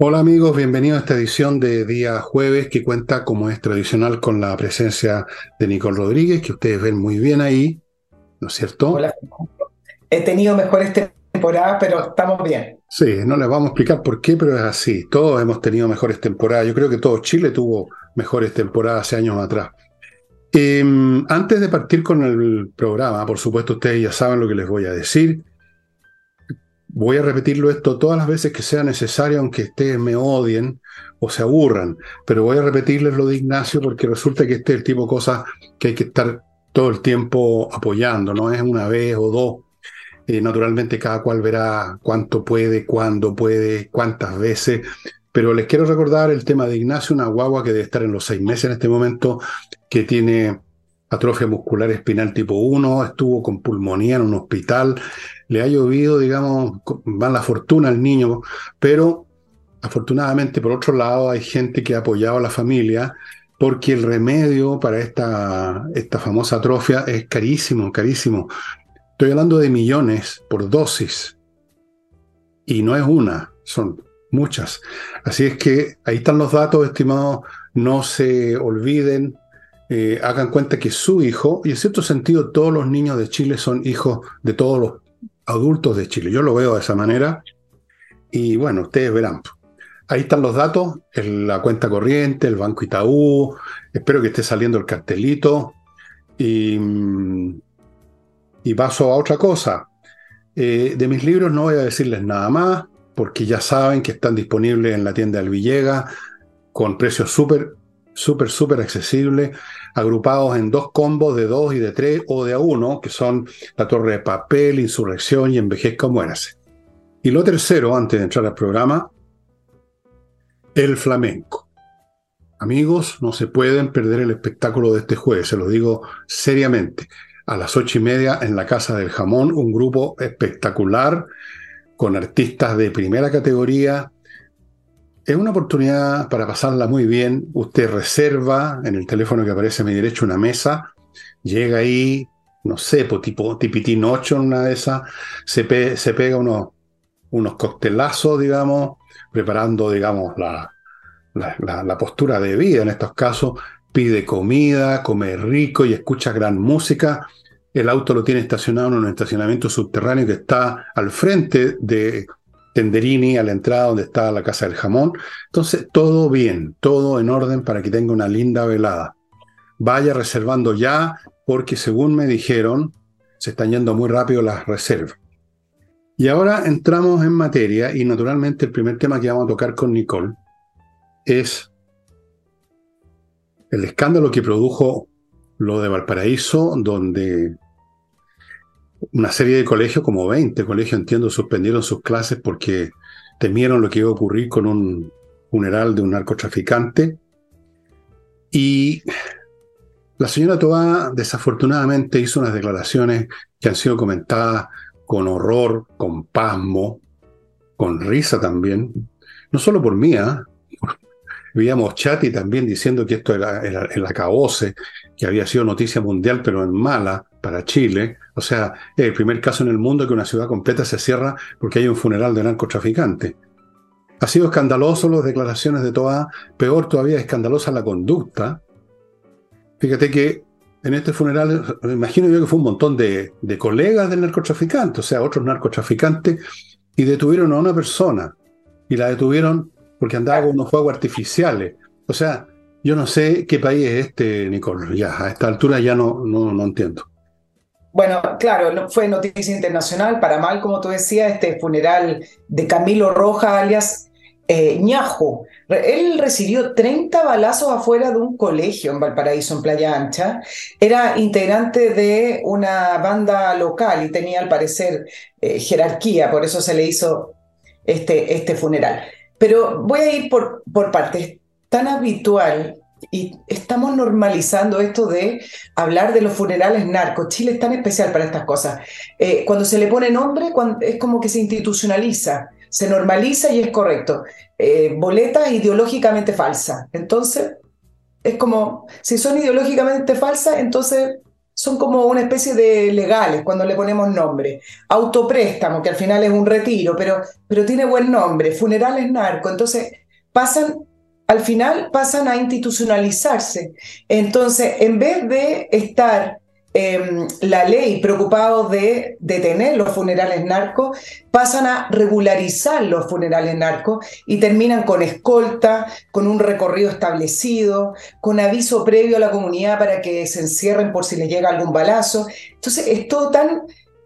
Hola amigos, bienvenidos a esta edición de día jueves que cuenta como es tradicional con la presencia de Nicole Rodríguez, que ustedes ven muy bien ahí, ¿no es cierto? Hola. He tenido mejores temporadas, pero estamos bien. Sí, no les vamos a explicar por qué, pero es así. Todos hemos tenido mejores temporadas. Yo creo que todo Chile tuvo mejores temporadas hace años atrás. Em, antes de partir con el programa, por supuesto ustedes ya saben lo que les voy a decir. Voy a repetirlo esto todas las veces que sea necesario, aunque ustedes me odien o se aburran, pero voy a repetirles lo de Ignacio porque resulta que este es el tipo de cosas que hay que estar todo el tiempo apoyando, no es una vez o dos. Eh, naturalmente cada cual verá cuánto puede, cuándo puede, cuántas veces, pero les quiero recordar el tema de Ignacio, una guagua que debe estar en los seis meses en este momento, que tiene atrofia muscular espinal tipo 1, estuvo con pulmonía en un hospital, le ha llovido, digamos, va la fortuna al niño, pero afortunadamente, por otro lado, hay gente que ha apoyado a la familia porque el remedio para esta, esta famosa atrofia es carísimo, carísimo. Estoy hablando de millones por dosis. Y no es una, son muchas. Así es que ahí están los datos, estimados, no se olviden, eh, hagan cuenta que su hijo, y en cierto sentido todos los niños de Chile son hijos de todos los adultos de Chile. Yo lo veo de esa manera y bueno, ustedes verán. Ahí están los datos, la cuenta corriente, el Banco Itaú, espero que esté saliendo el cartelito y, y paso a otra cosa. Eh, de mis libros no voy a decirles nada más, porque ya saben que están disponibles en la tienda del Villega con precios súper, súper, súper accesibles, agrupados en dos combos de dos y de tres o de a uno, que son La Torre de Papel, Insurrección y Envejezca Muérase. Y lo tercero, antes de entrar al programa, el flamenco. Amigos, no se pueden perder el espectáculo de este jueves, se lo digo seriamente. A las ocho y media en la Casa del Jamón, un grupo espectacular con artistas de primera categoría. Es una oportunidad para pasarla muy bien. Usted reserva en el teléfono que aparece a mi derecha una mesa, llega ahí, no sé, tipo tipitín 8 en una de esas, se, se pega unos, unos coctelazos, digamos, preparando, digamos, la, la, postura de vida en estos casos, pide comida, come rico y escucha gran música. El auto lo tiene estacionado en un estacionamiento subterráneo que está al frente de Tenderini, a la entrada donde está la casa del jamón. Entonces, todo bien, todo en orden para que tenga una linda velada. Vaya reservando ya, porque según me dijeron, se están yendo muy rápido las reservas. Y ahora entramos en materia y naturalmente el primer tema que vamos a tocar con Nicole es el escándalo que produjo lo de Valparaíso, donde una serie de colegios, como 20 colegios, entiendo, suspendieron sus clases porque temieron lo que iba a ocurrir con un funeral de un narcotraficante. Y la señora Toá desafortunadamente hizo unas declaraciones que han sido comentadas con horror, con pasmo, con risa también, no solo por mí, ¿eh? veíamos Chati también diciendo que esto era, el acabose, que había sido noticia mundial, pero en mala para Chile. O sea, es el primer caso en el mundo que una ciudad completa se cierra porque hay un funeral de narcotraficante. Ha sido escandaloso las declaraciones de Toa, peor todavía escandalosa la conducta. Fíjate que en este funeral, imagino yo que fue un montón de, colegas del narcotraficante, o sea, otros narcotraficantes, y detuvieron a una persona. Y la detuvieron porque andaba con unos fuegos artificiales. O sea, yo no sé qué país es este, Nicole. Ya, a esta altura ya no, no, no entiendo. Bueno, claro, fue noticia internacional, para mal, como tú decías, este funeral de Camilo Roja, alias eh, Ñajo. Él recibió 30 balazos afuera de un colegio en Valparaíso, en Playa Ancha. Era integrante de una banda local y tenía, al parecer, eh, jerarquía, por eso se le hizo este, este funeral. Pero voy a ir por, por partes. Tan habitual y estamos normalizando esto de hablar de los funerales narcos. Chile es tan especial para estas cosas. Eh, cuando se le pone nombre, es como que se institucionaliza se normaliza y es correcto. Eh, boleta ideológicamente falsa. Entonces, es como, si son ideológicamente falsas, entonces son como una especie de legales cuando le ponemos nombre. Autopréstamo, que al final es un retiro, pero, pero tiene buen nombre. Funerales narco. Entonces, pasan, al final pasan a institucionalizarse. Entonces, en vez de estar Em, la ley preocupados de detener los funerales narcos, pasan a regularizar los funerales narcos y terminan con escolta, con un recorrido establecido, con aviso previo a la comunidad para que se encierren por si les llega algún balazo. Entonces es todo tan,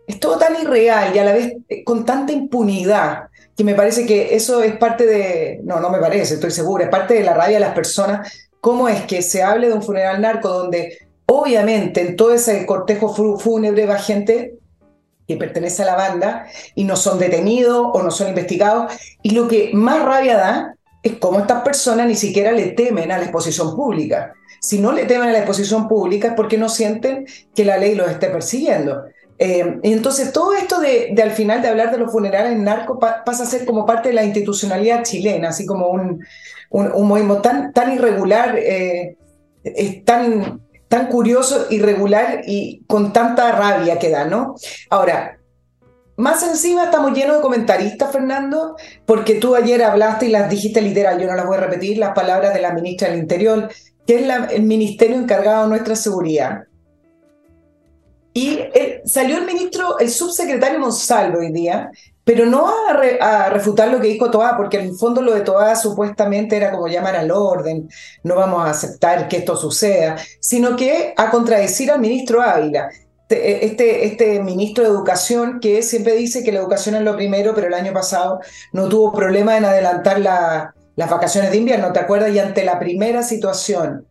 es todo tan irreal y a la vez eh, con tanta impunidad que me parece que eso es parte de, no, no me parece, estoy segura, es parte de la rabia de las personas, cómo es que se hable de un funeral narco donde Obviamente, en todo ese cortejo fúnebre va gente que pertenece a la banda y no son detenidos o no son investigados. Y lo que más rabia da es cómo estas personas ni siquiera le temen a la exposición pública. Si no le temen a la exposición pública es porque no sienten que la ley los esté persiguiendo. Eh, y entonces todo esto de, al final de hablar de los funerales narco pasa a ser como parte de la institucionalidad chilena, así como un, un, movimiento tan, tan irregular, eh, es tan tan curioso, irregular y con tanta rabia que da, ¿no? Ahora, más encima estamos llenos de comentaristas, Fernando, porque tú ayer hablaste y las dijiste literal, yo no las voy a repetir, las palabras de la ministra del Interior, que es el ministerio encargado de nuestra seguridad. Salió el ministro, el subsecretario Monsalvo hoy día, pero no a, refutar lo que dijo Toá, porque en el fondo lo de Toá supuestamente era como llamar al orden, no vamos a aceptar que esto suceda, sino que a contradecir al ministro Ávila. Este, este, este ministro de Educación que siempre dice que la educación es lo primero, pero el año pasado no tuvo problema en adelantar las vacaciones de invierno, ¿te acuerdas? Y ante la primera situación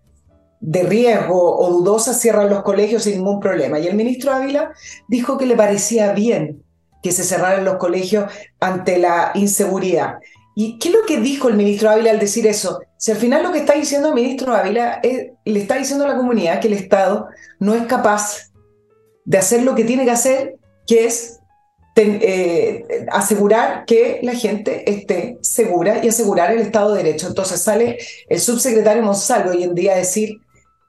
de riesgo o dudosa cierran los colegios sin ningún problema. Y el ministro Ávila dijo que le parecía bien que se cerraran los colegios ante la inseguridad. ¿Y qué es lo que dijo el ministro Ávila al decir eso? Si al final lo que está diciendo el ministro Ávila es, le está diciendo a la comunidad que el Estado no es capaz de hacer lo que tiene que hacer, que es eh, asegurar que la gente esté segura y asegurar el Estado de Derecho. Entonces sale el subsecretario Monsalvo hoy en día a decir,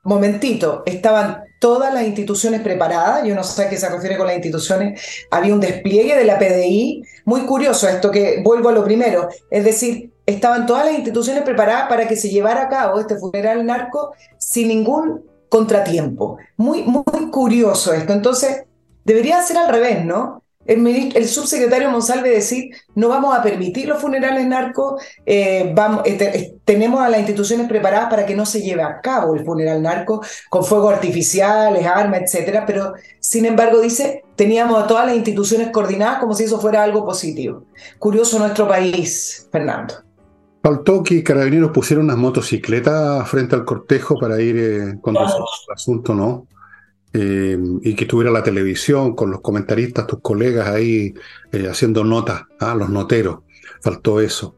momentito, estaban todas las instituciones preparadas, yo no sé a qué se refiere con las instituciones, había un despliegue de la PDI, muy curioso esto que vuelvo a lo primero, es decir, estaban todas las instituciones preparadas para que se llevara a cabo este funeral narco sin ningún contratiempo. Muy, muy curioso esto. Entonces, debería ser al revés, ¿no? El, subsecretario Monsalve decir, no vamos a permitir los funerales narcos, eh, vamos, eh, tenemos a las instituciones preparadas para que no se lleve a cabo el funeral narco con fuegos artificiales, armas, etcétera, pero sin embargo dice, teníamos a todas las instituciones coordinadas como si eso fuera algo positivo. Curioso nuestro país, Fernando. Faltó que carabineros pusieron unas motocicletas frente al cortejo para ir eh, conduciendo el asunto, ¿no? Eh, y que tuviera la televisión con los comentaristas, tus colegas ahí eh, haciendo notas, ¿ah? los noteros. Faltó eso.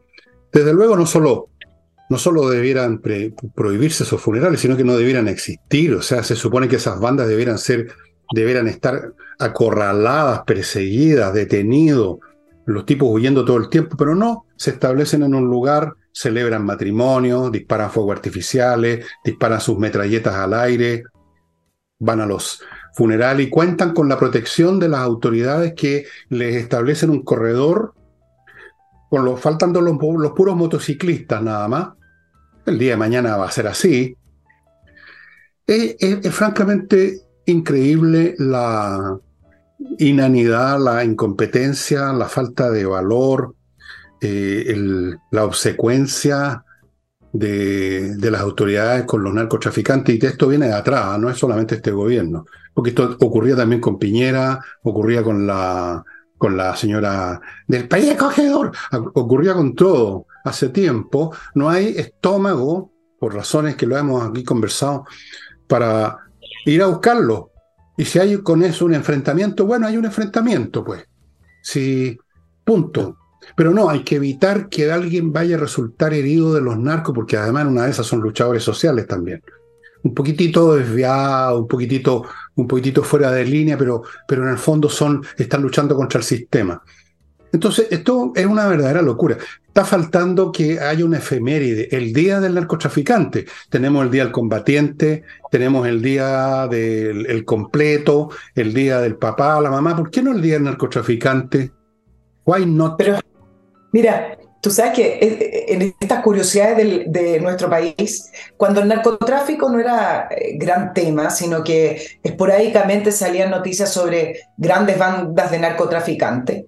Desde luego, no solo, no solo debieran prohibirse esos funerales, sino que no debieran existir. O sea, se supone que esas bandas debieran ser, debieran estar acorraladas, perseguidas, detenidos, los tipos huyendo todo el tiempo, pero no, se establecen en un lugar, celebran matrimonios, disparan fuegos artificiales, disparan sus metralletas al aire, van a los funerales y cuentan con la protección de las autoridades que les establecen un corredor, con los, faltando los, puros motociclistas nada más. El día de mañana va a ser así. Es, francamente increíble la inanidad, la incompetencia, la falta de valor, eh, la obsecuencia de, las autoridades con los narcotraficantes, y esto viene de atrás, no es solamente este gobierno, porque esto ocurría también con Piñera, ocurría con la, con la señora del país acogedor, ocurría con todo hace tiempo, no hay estómago, por razones que lo hemos aquí conversado, para ir a buscarlo. Y si hay con eso un enfrentamiento, bueno, hay un enfrentamiento, pues. Sí, punto. Pero no, hay que evitar que alguien vaya a resultar herido de los narcos, porque además una de esas son luchadores sociales también. Un poquitito desviado, un poquitito, un poquitito fuera de línea, pero, pero en el fondo son, están luchando contra el sistema. Entonces, esto es una verdadera locura. está faltando que haya una efeméride, el día del narcotraficante. Tenemos el día del combatiente, tenemos el día del completo, el día del papá, la mamá. ¿Por qué no el día del narcotraficante? Why not? Pero, mira, Tú sabes que eh, eh, en estas curiosidades de nuestro país, cuando el narcotráfico no era eh, gran tema, sino que esporádicamente salían noticias sobre grandes bandas de narcotraficantes,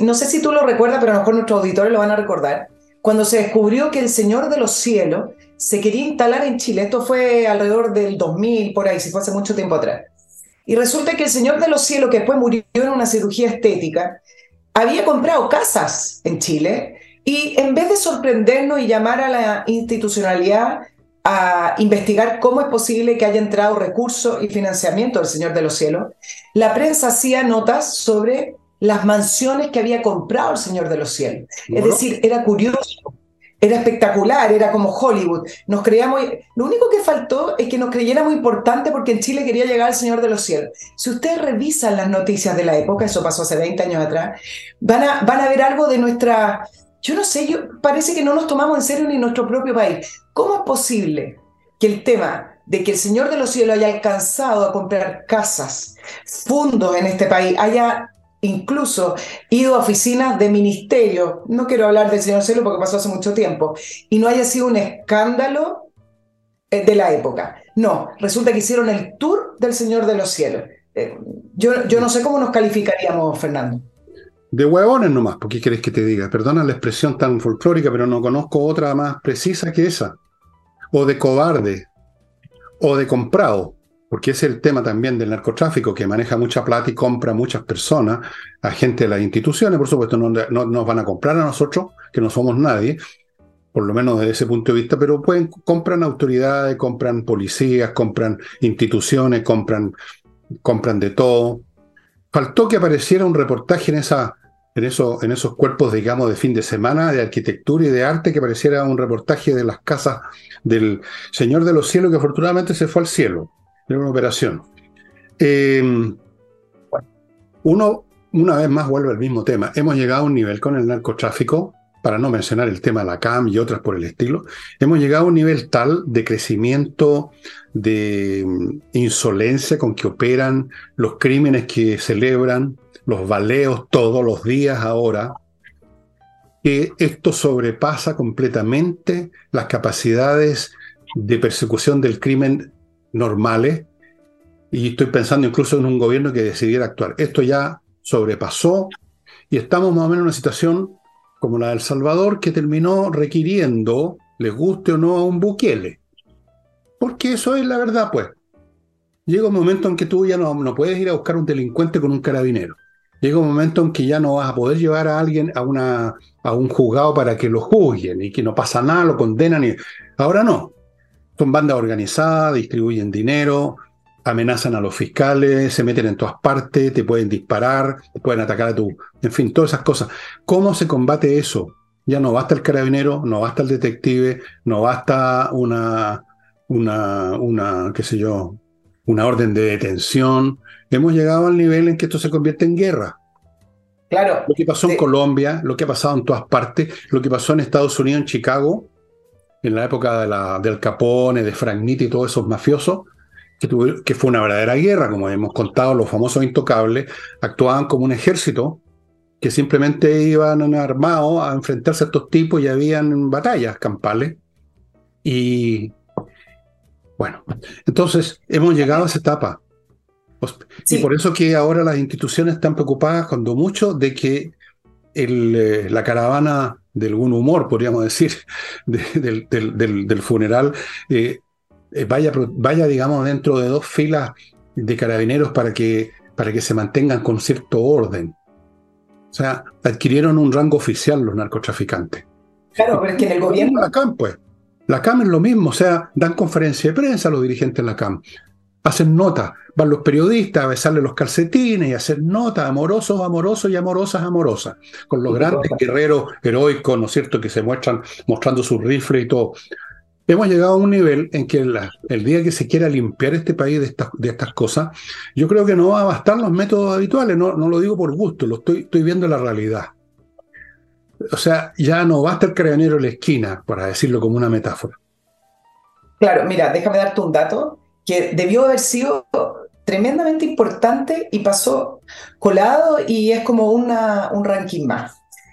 no sé si tú lo recuerdas, pero a lo mejor nuestros auditores lo van a recordar, cuando se descubrió que el Señor de los Cielos se quería instalar en Chile, esto fue alrededor del 2000, por ahí, si fue hace mucho tiempo atrás. Y resulta que el Señor de los Cielos, que después murió en una cirugía estética, había comprado casas en Chile y en vez de sorprendernos y llamar a la institucionalidad a investigar cómo es posible que haya entrado recursos y financiamiento del Señor de los Cielos, la prensa hacía notas sobre las mansiones que había comprado el Señor de los Cielos. Es decir, era curioso, era espectacular, era como Hollywood. Nos creíamos, lo único que faltó es que nos creyéramos importante porque en Chile quería llegar el Señor de los Cielos. Si ustedes revisan las noticias de la época, eso pasó hace 20 años atrás, van a, van a ver algo de nuestra yo no sé, yo, parece que no nos tomamos en serio ni nuestro propio país. ¿Cómo es posible que el tema de que el Señor de los Cielos haya alcanzado a comprar casas, fundos en este país, haya incluso ido a oficinas de ministerio, no quiero hablar del Señor Cielo porque pasó hace mucho tiempo, y no haya sido un escándalo eh, de la época. No, resulta que hicieron el tour del Señor de los Cielos. Eh, yo, yo no sé cómo nos calificaríamos, Fernando. De huevones nomás, ¿por qué querés que te diga? Perdona la expresión tan folclórica, pero no conozco otra más precisa que esa. O de cobarde, o de comprado, porque es el tema también del narcotráfico, que maneja mucha plata y compra muchas personas, a gente de las instituciones, por supuesto, no, nos van a comprar a nosotros, que no somos nadie, por lo menos desde ese punto de vista, pero pueden, compran autoridades, compran policías, compran instituciones, compran, compran de todo. Faltó que apareciera un reportaje en, esa, en, eso, en esos cuerpos, digamos, de fin de semana, de arquitectura y de arte, que apareciera un reportaje de las casas del Señor de los Cielos, que afortunadamente se fue al cielo. Era una operación. Eh, uno, una vez más, vuelve al mismo tema. Hemos llegado a un nivel con el narcotráfico para no mencionar el tema de la CAM y otras por el estilo, hemos llegado a un nivel tal de crecimiento, de mm, insolencia con que operan los crímenes que celebran, los baleos todos los días ahora, que esto sobrepasa completamente las capacidades de persecución del crimen normales. Y estoy pensando incluso en un gobierno que decidiera actuar. Esto ya sobrepasó y estamos más o menos en una situación como la del Salvador, que terminó requiriendo, les guste o no, a un Bukele. Porque eso es la verdad, pues. Llega un momento en que tú ya no, no puedes ir a buscar un delincuente con un carabinero. Llega un momento en que ya no vas a poder llevar a alguien a, una, a un juzgado para que lo juzguen y que no pasa nada, lo condenan. Y... Ahora no. Son bandas organizadas, distribuyen dinero, amenazan a los fiscales, se meten en todas partes, te pueden disparar, te pueden atacar a tu, en fin, todas esas cosas. ¿Cómo se combate eso? Ya no basta el carabinero, no basta el detective, no basta una, una, una, qué sé yo, una orden de detención. Hemos llegado al nivel en que esto se convierte en guerra. Claro. Lo que pasó en Colombia, lo que ha pasado en todas partes, lo que pasó en Estados Unidos, en Chicago, en la época de la, del Capone, de Frank Nitti y todos esos mafiosos, que, fue una verdadera guerra, como hemos contado, los famosos intocables actuaban como un ejército que simplemente iban armados a enfrentarse a estos tipos y habían batallas campales. Y bueno, entonces hemos llegado a esa etapa. Y por eso que ahora las instituciones están preocupadas cuando mucho de que eh, la caravana del buen humor, podríamos decir, del, funeral, eh, eh, vaya, vaya, digamos, dentro de dos filas de carabineros para que, para que se mantengan con cierto orden. O sea, adquirieron un rango oficial los narcotraficantes. Claro, pero es que en el gobierno... La CAM, pues. La CAM es lo mismo, o sea, dan conferencia de prensa a los dirigentes de la CAM. Hacen notas, van los periodistas a besarle los calcetines y hacer notas, amorosos, amorosos y amorosas, amorosas, con los grandes guerreros heroicos, ¿no es cierto?, que se muestran mostrando sus rifles y todo hemos llegado a un nivel en que el día que se quiera limpiar este país de estas, de estas cosas, yo creo que no va a bastar los métodos habituales, no, no lo digo por gusto, lo estoy, estoy viendo la realidad. O sea, ya no basta el carabinero en la esquina, para decirlo como una metáfora. Claro, mira, déjame darte un dato que debió haber sido tremendamente importante y pasó colado y es como una, un ranking más.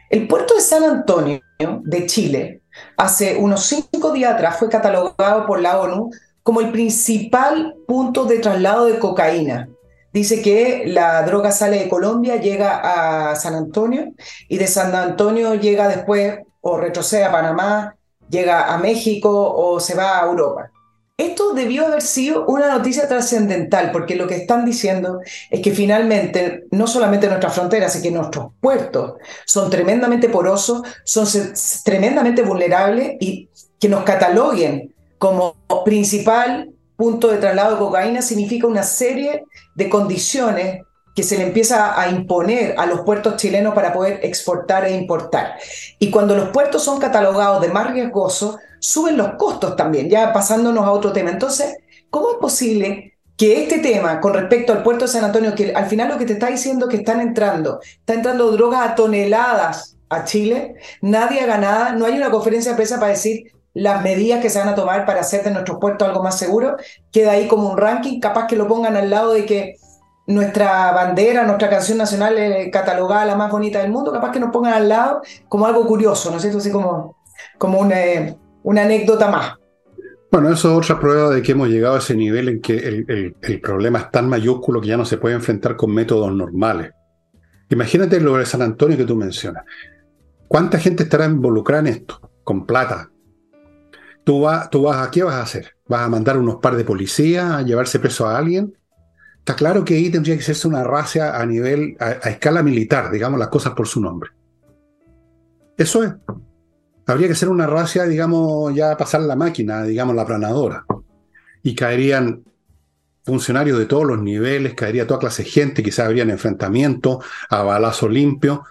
El puerto de San Antonio de Chile hace unos cinco días atrás fue catalogado por la ONU como el principal punto de traslado de cocaína. Dice que la droga sale de Colombia, llega a San Antonio y de San Antonio llega después o retrocede a Panamá, llega a México o se va a Europa. Esto debió haber sido una noticia trascendental, porque lo que están diciendo es que finalmente no solamente nuestras fronteras, sino que nuestros puertos son tremendamente porosos, son tremendamente vulnerables y que nos cataloguen como principal punto de traslado de cocaína significa una serie de condiciones que se le empieza a imponer a los puertos chilenos para poder exportar e importar. Y cuando los puertos son catalogados de más riesgosos, suben los costos también, ya pasándonos a otro tema. Entonces, ¿cómo es posible que este tema con respecto al puerto de San Antonio, que al final lo que te está diciendo que están entrando, está entrando drogas a toneladas a Chile, nadie haga nada, no hay una conferencia de prensa para decir las medidas que se van a tomar para hacer de nuestros puertos algo más seguro, queda ahí como un ranking, capaz que lo pongan al lado de que nuestra bandera, nuestra canción nacional es catalogada la más bonita del mundo, capaz que nos pongan al lado como algo curioso, ¿no es cierto? Así como, como una, una anécdota más. Bueno, eso es otra prueba de que hemos llegado a ese nivel en que el, problema es tan mayúsculo que ya no se puede enfrentar con métodos normales. Imagínate lo de San Antonio que tú mencionas. ¿Cuánta gente estará involucrada en esto? Con plata. Tú vas a qué vas a hacer? ¿Vas a mandar unos par de policías a llevarse preso a alguien? Está claro que ahí tendría que hacerse una racia a nivel, a, escala militar, digamos las cosas por su nombre. Eso es. Habría que ser una racia, digamos, ya pasar la máquina, digamos, la planadora. Y caerían funcionarios de todos los niveles, caería toda clase de gente, quizás habrían enfrentamientos a balazo limpio.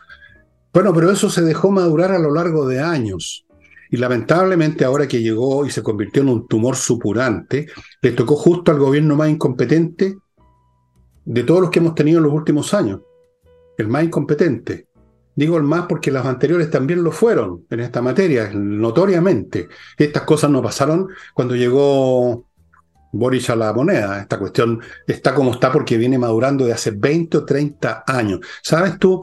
Bueno, pero eso se dejó madurar a lo largo de años. Y lamentablemente ahora que llegó y se convirtió en un tumor supurante, le tocó justo al gobierno más incompetente de todos los que hemos tenido en los últimos años. El más incompetente. Digo el más porque los anteriores también lo fueron en esta materia, notoriamente. Estas cosas no pasaron cuando llegó Boris a la moneda. Esta cuestión está como está porque viene madurando de hace 20 o 30 años. ¿Sabes tú?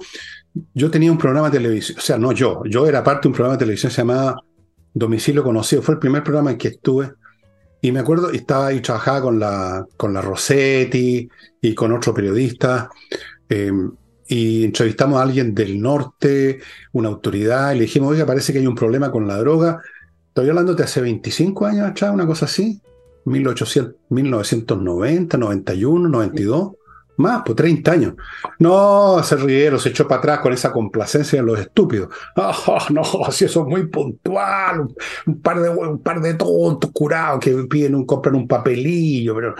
Yo tenía un programa de televisión, o sea, no yo, yo era parte de un programa de televisión llamaba Domicilio Conocido. Fue el primer programa en que estuve y me acuerdo, estaba ahí, trabajaba con la, con la Rossetti y con otro periodista. Em, y entrevistamos a alguien del norte, una autoridad, y le dijimos, oiga, parece que hay un problema con la droga. Estoy hablando de hace 25 años atrás, una cosa así. 1800, 1990, 91, 92. Más, pues 30 años. No, se rieron, se echó para atrás con esa complacencia de los estúpidos. Oh, no, si eso es muy puntual. Un, par de, un par de tontos curados que piden un, compran un papelillo, pero.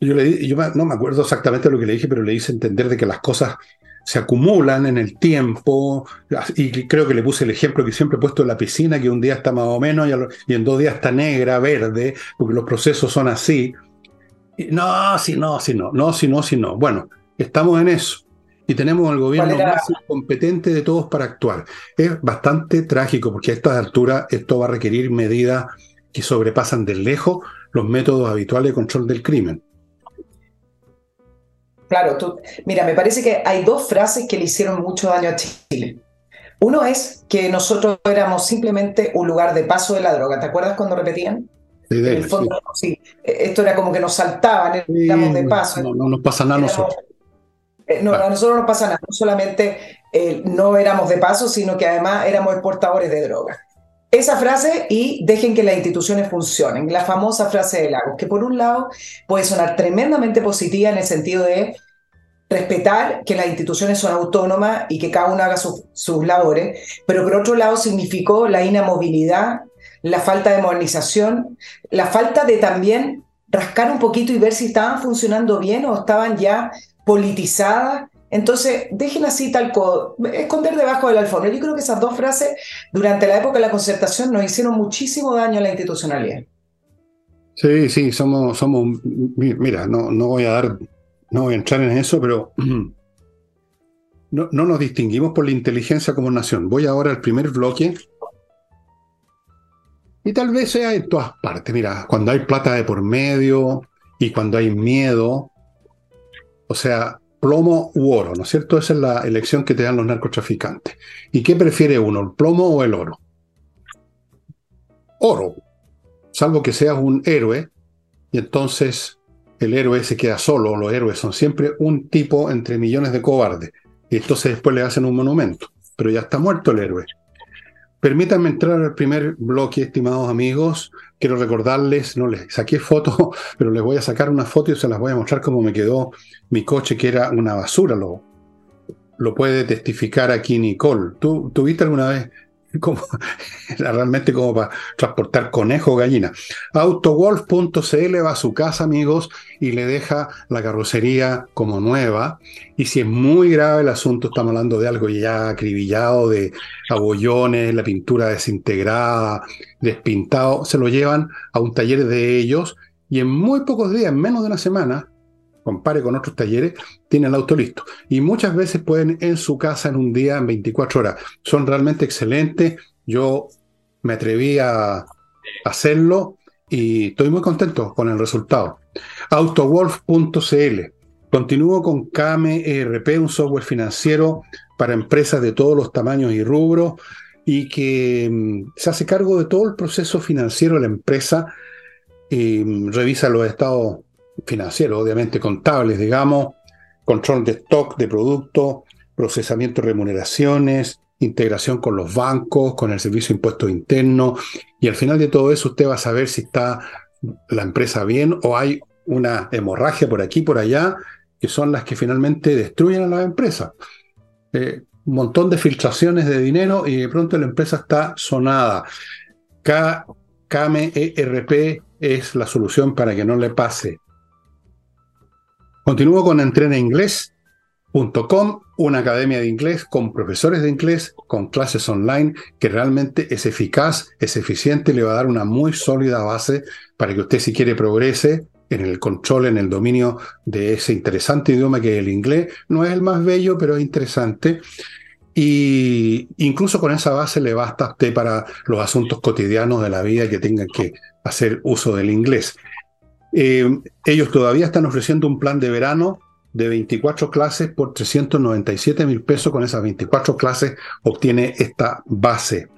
Yo, le, yo no me acuerdo exactamente lo que le dije, pero le hice entender de que las cosas se acumulan en el tiempo, y creo que le puse el ejemplo que siempre he puesto en la piscina, que un día está más o menos y en dos días está negra, verde, porque los procesos son así. No, si no, si no, no, si no, si no. Bueno, estamos en eso. Y tenemos al gobierno más competente de todos para actuar. Es bastante trágico porque a esta altura esto va a requerir medidas que sobrepasan de lejos los métodos habituales de control del crimen. Claro, tú, mira, me parece que hay dos frases que le hicieron mucho daño a Chile. Uno es que nosotros éramos simplemente un lugar de paso de la droga. ¿Te acuerdas cuando repetían? en el fondo, sí. Esto era como que nos saltaban, éramos de paso. No, no nos pasa nada a nosotros. Eh, no, a nosotros no nos pasa nada. No solamente eh, no éramos de paso, sino que además éramos exportadores de drogas. Esa frase y dejen que las instituciones funcionen. La famosa frase de Lagos, que por un lado puede sonar tremendamente positiva en el sentido de respetar que las instituciones son autónomas y que cada uno haga sus labores, pero por otro lado significó la inamovilidad la falta de modernización, la falta de también rascar un poquito y ver si estaban funcionando bien o estaban ya politizadas. Entonces, dejen así tal cosa, esconder debajo del alfombra. Yo creo que esas dos frases durante la época de la concertación nos hicieron muchísimo daño a la institucionalidad. Sí, sí, somos, somos, mira, no, no voy a dar, no voy a entrar en eso, pero no, no nos distinguimos por la inteligencia como nación. Voy ahora al primer bloque. Y tal vez sea en todas partes. Mira, cuando hay plata de por medio y cuando hay miedo, o sea, plomo u oro, ¿no es cierto? Esa es la elección que te dan los narcotraficantes. ¿Y qué prefiere uno, el plomo o el oro? Oro, salvo que seas un héroe, y entonces el héroe se queda solo, los héroes son siempre un tipo entre millones de cobardes. Y entonces después le hacen un monumento. Pero ya está muerto el héroe. Permítanme entrar al primer bloque, estimados amigos. Quiero recordarles, no les saqué fotos, pero les voy a sacar una foto y se las voy a mostrar cómo me quedó mi coche, que era una basura. Lo, lo puede testificar aquí Nicole. ¿Tú tuviste alguna vez como, realmente como para transportar conejo o gallina. Autowolf.cl va a su casa, amigos, y le deja la carrocería como nueva. Y si es muy grave el asunto, estamos hablando de algo ya acribillado, de abollones, la pintura desintegrada, despintado, se lo llevan a un taller de ellos y en muy pocos días, en menos de una semana, compare con otros talleres, tienen el auto listo. Y muchas veces pueden en su casa en un día, en 24 horas. Son realmente excelentes. Yo me atreví a hacerlo y estoy muy contento con el resultado. Autowolf.cl. Continúo con Kame ERP, un software financiero para empresas de todos los tamaños y rubros y que mm, se hace cargo de todo el proceso financiero de la empresa y mm, revisa los estados financieros, obviamente contables, digamos, control de stock de productos, procesamiento de remuneraciones, integración con los bancos, con el servicio de impuestos internos, y al final de todo eso usted va a saber si está la empresa bien o hay una hemorragia por aquí, por allá, que son las que finalmente destruyen a la empresa. Eh, un montón de filtraciones de dinero y de pronto la empresa está sonada. KMERP es la solución para que no le pase. Continúo con entrenainglés.com, una academia de inglés con profesores de inglés, con clases online, que realmente es eficaz, es eficiente le va a dar una muy sólida base para que usted si quiere progrese en el control, en el dominio de ese interesante idioma que es el inglés. No es el más bello, pero es interesante. Y incluso con esa base le basta a usted para los asuntos cotidianos de la vida que tengan que hacer uso del inglés. Eh, ellos todavía están ofreciendo un plan de verano de 24 clases por 397 mil pesos. Con esas 24 clases obtiene esta base.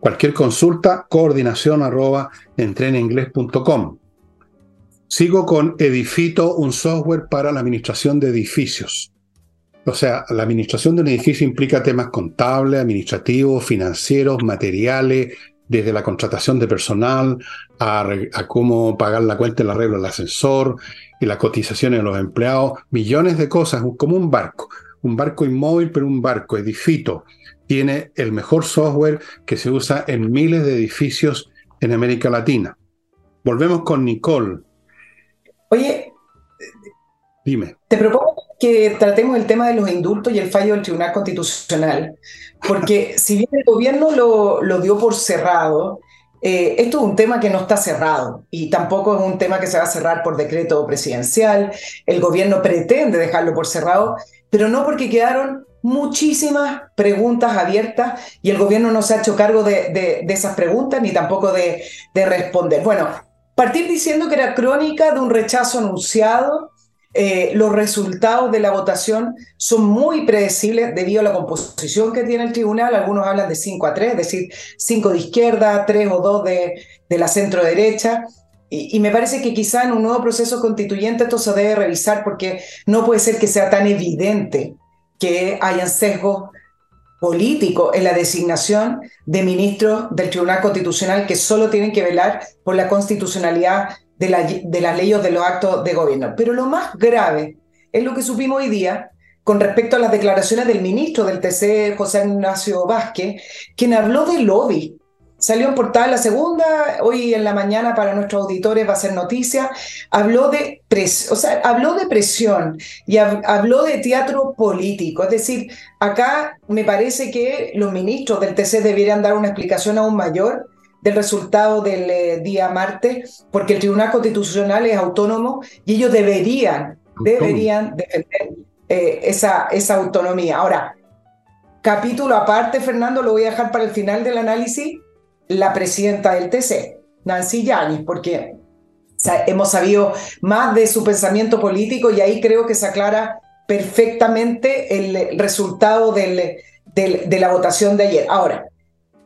Cualquier consulta, coordinación arroba entreninglés.com. Sigo con Edifito, un software para la administración de edificios. O sea, la administración de un edificio implica temas contables, administrativos, financieros, materiales, desde la contratación de personal a, cómo pagar la cuenta, el arreglo del ascensor y las cotizaciones de los empleados, millones de cosas, como un barco, un barco inmóvil, pero un barco, edifito. Tiene el mejor software que se usa en miles de edificios en América Latina. Volvemos con Nicole. Oye, dime. Te propongo que tratemos el tema de los indultos y el fallo del Tribunal Constitucional, porque si bien el gobierno lo, lo dio por cerrado, eh, esto es un tema que no está cerrado y tampoco es un tema que se va a cerrar por decreto presidencial. El gobierno pretende dejarlo por cerrado, pero no porque quedaron muchísimas preguntas abiertas y el gobierno no se ha hecho cargo de, de, esas preguntas ni tampoco de, de responder. Bueno, partir diciendo que era crónica de un rechazo anunciado eh, los resultados de la votación son muy predecibles debido a la composición que tiene el tribunal. Algunos hablan de 5 a 3, es decir, 5 de izquierda, 3 o 2 de, de la centro derecha. Y, me parece que quizá en un nuevo proceso constituyente esto se debe revisar porque no puede ser que sea tan evidente que hayan sesgos políticos en la designación de ministros del Tribunal Constitucional que solo tienen que velar por la constitucionalidad de, la, de las leyes de los actos de gobierno. Pero lo más grave es lo que supimos hoy día con respecto a las declaraciones del ministro del TC, José Ignacio Vázquez, quien habló de lobby. Salió en portada la segunda, hoy en la mañana para nuestros auditores va a ser noticia, habló de, pres o sea, habló de presión y habló de teatro político. Es decir, acá me parece que los ministros del TC deberían dar una explicación aún mayor del resultado del eh, día martes, porque el Tribunal Constitucional es autónomo y ellos deberían, deberían defender eh, esa, esa autonomía. Ahora, capítulo aparte, Fernando, lo voy a dejar para el final del análisis, la presidenta del TC, Nancy Yáñez, porque hemos sabido más de su pensamiento político y ahí creo que se aclara perfectamente el resultado del, de la votación de ayer. Ahora,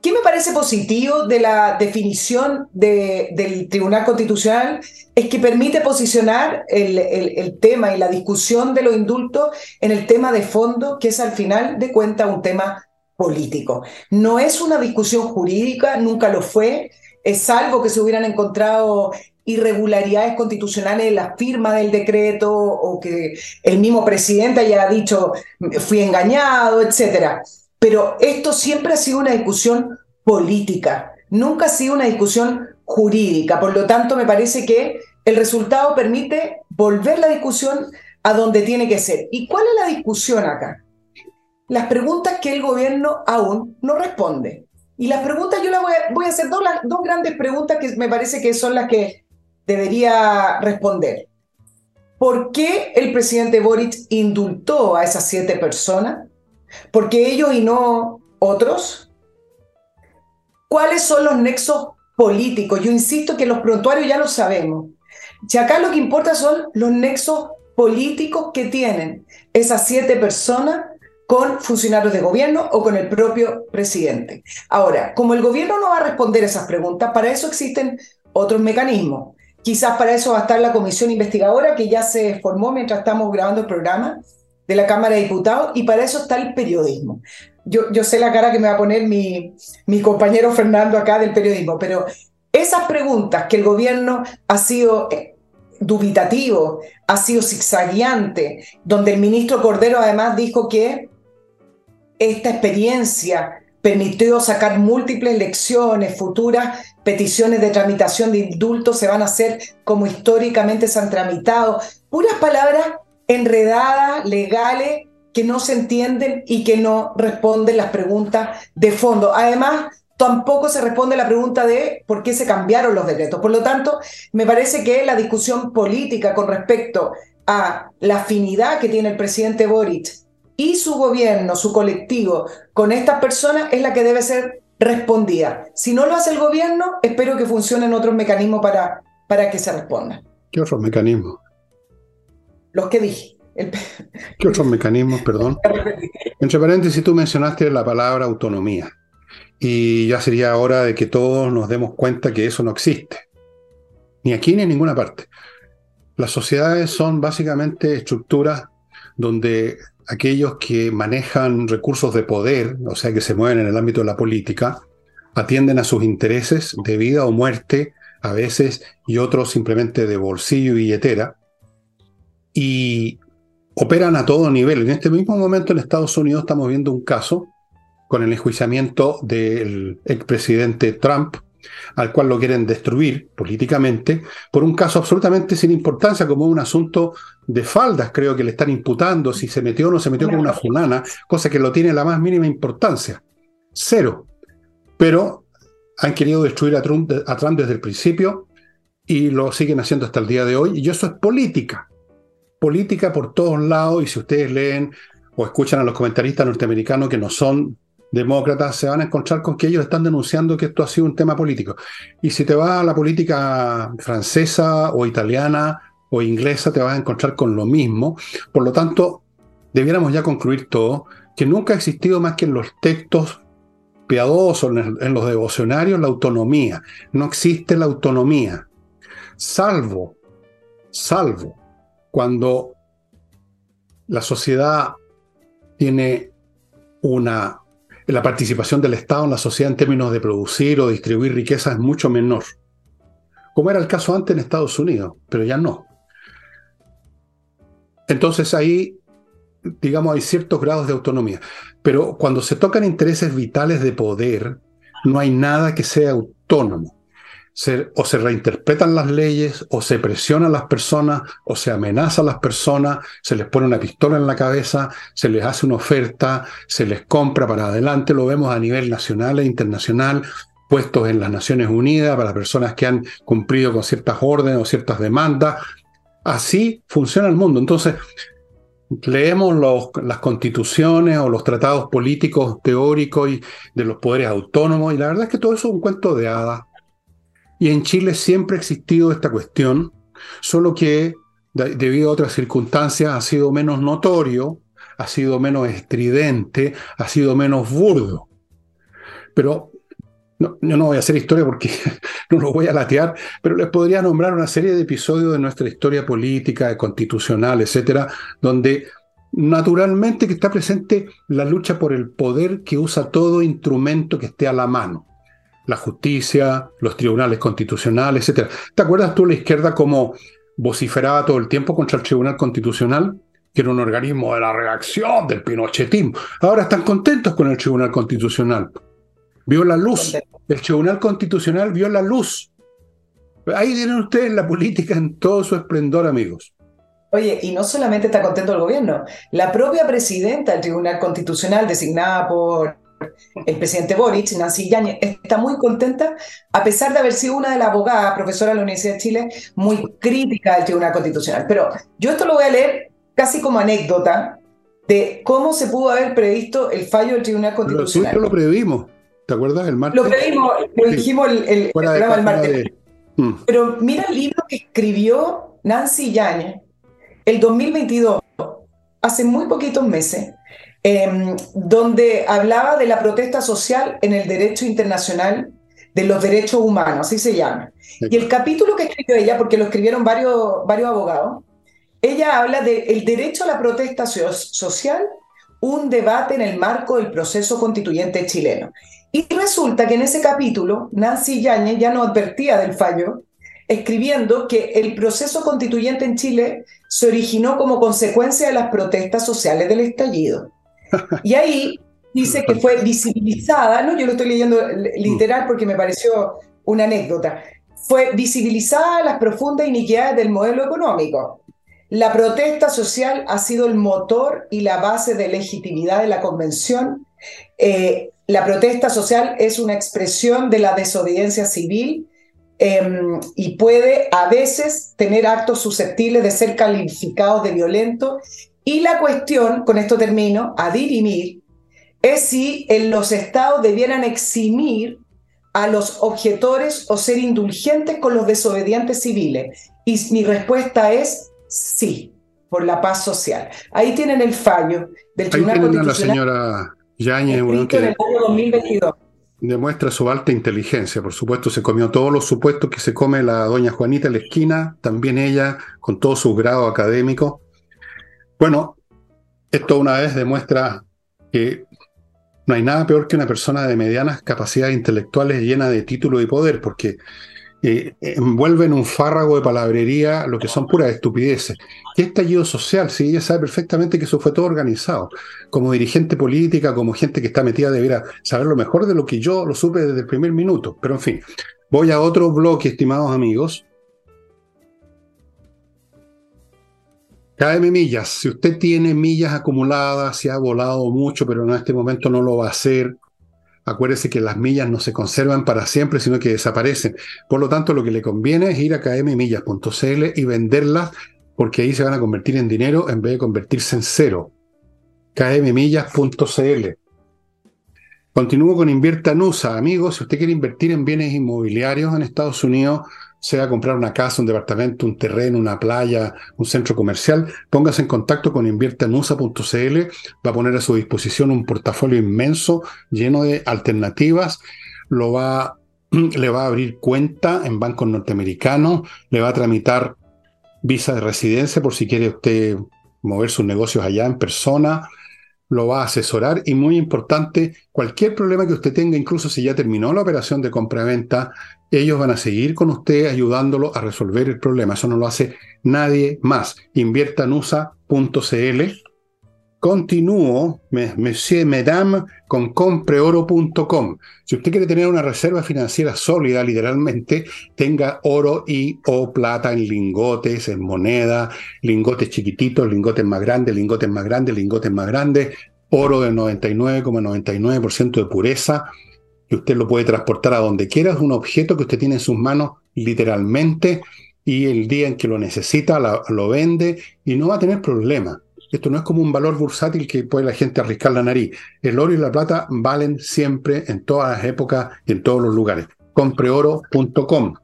¿qué me parece positivo de la definición del Tribunal Constitucional? Es que permite posicionar el, tema y la discusión de los indultos en el tema de fondo, que es al final de cuentas un tema político. No es una discusión jurídica, nunca lo fue, es salvo que se hubieran encontrado irregularidades constitucionales en la firma del decreto o que el mismo presidente haya dicho fui engañado, etcétera. Pero esto siempre ha sido una discusión política, nunca ha sido una discusión jurídica. Por lo tanto, me parece que el resultado permite volver la discusión a donde tiene que ser. ¿Y cuál es la discusión acá? Las preguntas que el gobierno aún no responde. Y las preguntas, yo las voy a, hacer dos, dos grandes preguntas que me parece que son las que debería responder. ¿Por qué el presidente Boric indultó a esas siete personas? ¿Por qué ellos y no otros? ¿Cuáles son los nexos políticos? Yo insisto que los prontuarios ya lo sabemos. Si acá lo que importa son los nexos políticos que tienen esas siete personas con funcionarios de gobierno o con el propio presidente. Ahora, como el gobierno no va a responder esas preguntas, para eso existen otros mecanismos. Quizás para eso va a estar la comisión investigadora que ya se formó mientras estamos grabando el programa de la Cámara de Diputados y para eso está el periodismo. Yo, yo sé la cara que me va a poner mi, mi compañero Fernando acá del periodismo, pero esas preguntas que el gobierno ha sido eh, dubitativo, ha sido zigzagueante, donde el ministro Cordero además dijo que esta experiencia permitió sacar múltiples lecciones futuras peticiones de tramitación de indultos se van a hacer como históricamente se han tramitado. Puras palabras enredadas, legales, que no se entienden y que no responden las preguntas de fondo. Además, tampoco se responde la pregunta de por qué se cambiaron los decretos. Por lo tanto, me parece que la discusión política con respecto a la afinidad que tiene el presidente Boric y su gobierno, su colectivo, con estas personas es la que debe ser respondida. Si no lo hace el gobierno, espero que funcionen otros mecanismos para, para que se responda. ¿Qué otros mecanismos? Los que dije. ¿Qué otros mecanismos, perdón? Entre paréntesis, tú mencionaste la palabra autonomía. Y ya sería hora de que todos nos demos cuenta que eso no existe. Ni aquí ni en ninguna parte. Las sociedades son básicamente estructuras donde aquellos que manejan recursos de poder, o sea, que se mueven en el ámbito de la política, atienden a sus intereses de vida o muerte, a veces, y otros simplemente de bolsillo y billetera, y operan a todo nivel. En este mismo momento en Estados Unidos estamos viendo un caso con el enjuiciamiento del expresidente Trump, al cual lo quieren destruir políticamente, por un caso absolutamente sin importancia, como un asunto de faldas, creo que le están imputando, si se metió o no se metió con una fulana, cosa que lo tiene la más mínima importancia. Cero. Pero han querido destruir a Trump, a Trump desde el principio y lo siguen haciendo hasta el día de hoy, y eso es política. Política por todos lados, y si ustedes leen o escuchan a los comentaristas norteamericanos que no son demócratas se van a encontrar con que ellos están denunciando que esto ha sido un tema político. Y si te vas a la política francesa o italiana o inglesa, te vas a encontrar con lo mismo. Por lo tanto, debiéramos ya concluir todo, que nunca ha existido más que en los textos piadosos, en los devocionarios, la autonomía. No existe la autonomía, salvo, salvo cuando la sociedad tiene una la participación del Estado en la sociedad en términos de producir o distribuir riqueza es mucho menor, como era el caso antes en Estados Unidos, pero ya no. Entonces ahí, digamos, hay ciertos grados de autonomía, pero cuando se tocan intereses vitales de poder, no hay nada que sea autónomo o se reinterpretan las leyes, o se presiona a las personas, o se amenaza a las personas, se les pone una pistola en la cabeza, se les hace una oferta, se les compra para adelante, lo vemos a nivel nacional e internacional, puestos en las Naciones Unidas para personas que han cumplido con ciertas órdenes o ciertas demandas. Así funciona el mundo. Entonces, leemos las constituciones o los tratados políticos teóricos y de los poderes autónomos y la verdad es que todo eso es un cuento de hadas. Y en Chile siempre ha existido esta cuestión, solo que debido a otras circunstancias ha sido menos notorio, ha sido menos estridente, ha sido menos burdo. Pero yo no voy a hacer historia porque no lo voy a latear, pero les podría nombrar una serie de episodios de nuestra historia política, constitucional, etcétera, donde naturalmente está presente la lucha por el poder que usa todo instrumento que esté a la mano. La justicia, los tribunales constitucionales, etcétera. ¿Te acuerdas tú la izquierda como vociferaba todo el tiempo contra el Tribunal Constitucional? que era un organismo de la reacción del pinochetismo. Ahora están contentos con el Tribunal Constitucional. Vio la luz. El Tribunal Constitucional vio la luz. Ahí tienen ustedes la política en todo su esplendor, amigos. Oye, y no solamente está contento el gobierno, la propia presidenta del Tribunal Constitucional, designada por el presidente Boric, Nancy Yañez, está muy contenta, a pesar de haber sido una de las abogadas, profesora de la Universidad de Chile, muy crítica del Tribunal Constitucional. Pero yo esto lo voy a leer casi como anécdota de cómo se pudo haber previsto el fallo del Tribunal Constitucional. Pero lo previmos. ¿Te acuerdas? El martes. Lo previmos, lo dijimos el, el, programa el martes. Mm. Pero mira el libro que escribió Nancy Yañez el 2022, hace muy poquitos meses, em, donde hablaba de la protesta social en el derecho internacional de los derechos humanos, así se llama. Y el capítulo que escribió ella, porque lo escribieron varios, varios abogados, ella habla del derecho a la protesta social, un debate en el marco del proceso constituyente chileno. Y resulta que en ese capítulo, Nancy Yañez ya no advertía del fallo, escribiendo que el proceso constituyente en Chile se originó como consecuencia de las protestas sociales del estallido. Y ahí dice que fue visibilizada, no, yo lo estoy leyendo literal porque me pareció una anécdota, fue visibilizada las profundas iniquidades del modelo económico. La protesta social ha sido el motor y la base de legitimidad de la convención. Eh, la protesta social es una expresión de la desobediencia civil em, y puede a veces tener actos susceptibles de ser calificados de violento. Y la cuestión, con esto termino, a dirimir, es si en los estados debieran eximir a los objetores o ser indulgentes con los desobedientes civiles. Y mi respuesta es sí, por la paz social. Ahí tienen el fallo del Tribunal Constitucional. la señora Yañez, que demuestra su alta inteligencia. Por supuesto, se comió todos los supuestos que se come la doña Juanita en la esquina, también ella, con todo su grado académico. Bueno, esto una vez demuestra que no hay nada peor que una persona de medianas capacidades intelectuales llena de título y poder, porque eh, envuelve en un fárrago de palabrería lo que son puras estupideces. ¿Qué estallido social? Si ella sabe perfectamente que eso fue todo organizado. Como dirigente política, como gente que está metida, debiera saber lo mejor de lo que yo lo supe desde el primer minuto. Pero en fin, voy a otro bloque, estimados amigos. KM millas. Si usted tiene millas acumuladas, se ha volado mucho, pero en este momento no lo va a hacer, Acuérdese que las millas no se conservan para siempre, sino que desaparecen. Por lo tanto, lo que le conviene es ir a kmmillas.cl y venderlas, porque ahí se van a convertir en dinero en vez de convertirse en cero. kmmillas.cl. Continúo con Invierta Nusa. Amigos, si usted quiere invertir en bienes inmobiliarios en Estados Unidos, sea comprar una casa, un departamento, un terreno, una playa, un centro comercial, póngase en contacto con inviertanusa.cl, va a poner a su disposición un portafolio inmenso lleno de alternativas, lo va, le va a abrir cuenta en bancos norteamericanos, le va a tramitar visa de residencia por si quiere usted mover sus negocios allá en persona, lo va a asesorar y muy importante, cualquier problema que usted tenga, incluso si ya terminó la operación de compra-venta, ellos van a seguir con usted ayudándolo a resolver el problema. Eso no lo hace nadie más. Inviertanusa.cl. Continúo, Monsieur Madame, con compreoro.com. Si usted quiere tener una reserva financiera sólida, literalmente, tenga oro y o plata en lingotes, en moneda, lingotes chiquititos, lingotes más grandes, lingotes más grandes, lingotes más grandes, oro del 99,99% de pureza, que usted lo puede transportar a donde quiera, es un objeto que usted tiene en sus manos literalmente y el día en que lo necesita lo vende y no va a tener problema. Esto no es como un valor bursátil que puede la gente arriscar la nariz. El oro y la plata valen siempre en todas las épocas y en todos los lugares. Compreoro.com.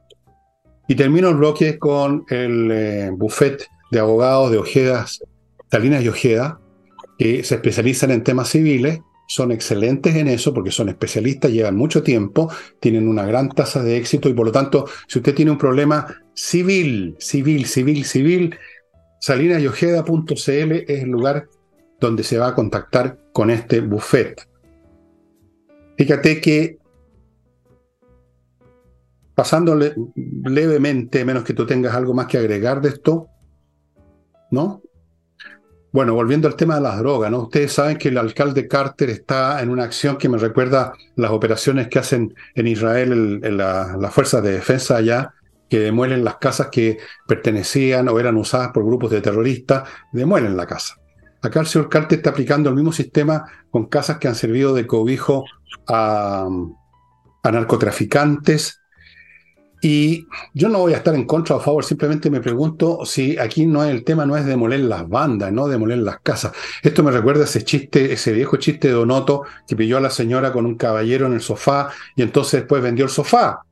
Y termino el bloque con el eh, buffet de abogados de Ojedas, Salinas y Ojeda, que se especializan en temas civiles son excelentes en eso porque son especialistas, llevan mucho tiempo, tienen una gran tasa de éxito y por lo tanto, si usted tiene un problema civil, civil, civil, civil, salinasyojeda.cl es el lugar donde se va a contactar con este buffet. Fíjate que pasándole levemente, menos que tú tengas algo más que agregar de esto, ¿no? Bueno, volviendo al tema de las drogas, ¿no? Ustedes saben que el alcalde Carter está en una acción que me recuerda las operaciones que hacen en Israel en las fuerzas de defensa allá, que demuelen las casas que pertenecían o eran usadas por grupos de terroristas, demuelen la casa. Acá el señor Carter está aplicando el mismo sistema con casas que han servido de cobijo a, narcotraficantes, y yo no voy a estar en contra o a favor, simplemente me pregunto si aquí no es el tema no es demoler las bandas, no demoler las casas. Esto me recuerda ese chiste, ese viejo chiste de Donoto que pilló a la señora con un caballero en el sofá y entonces después vendió el sofá.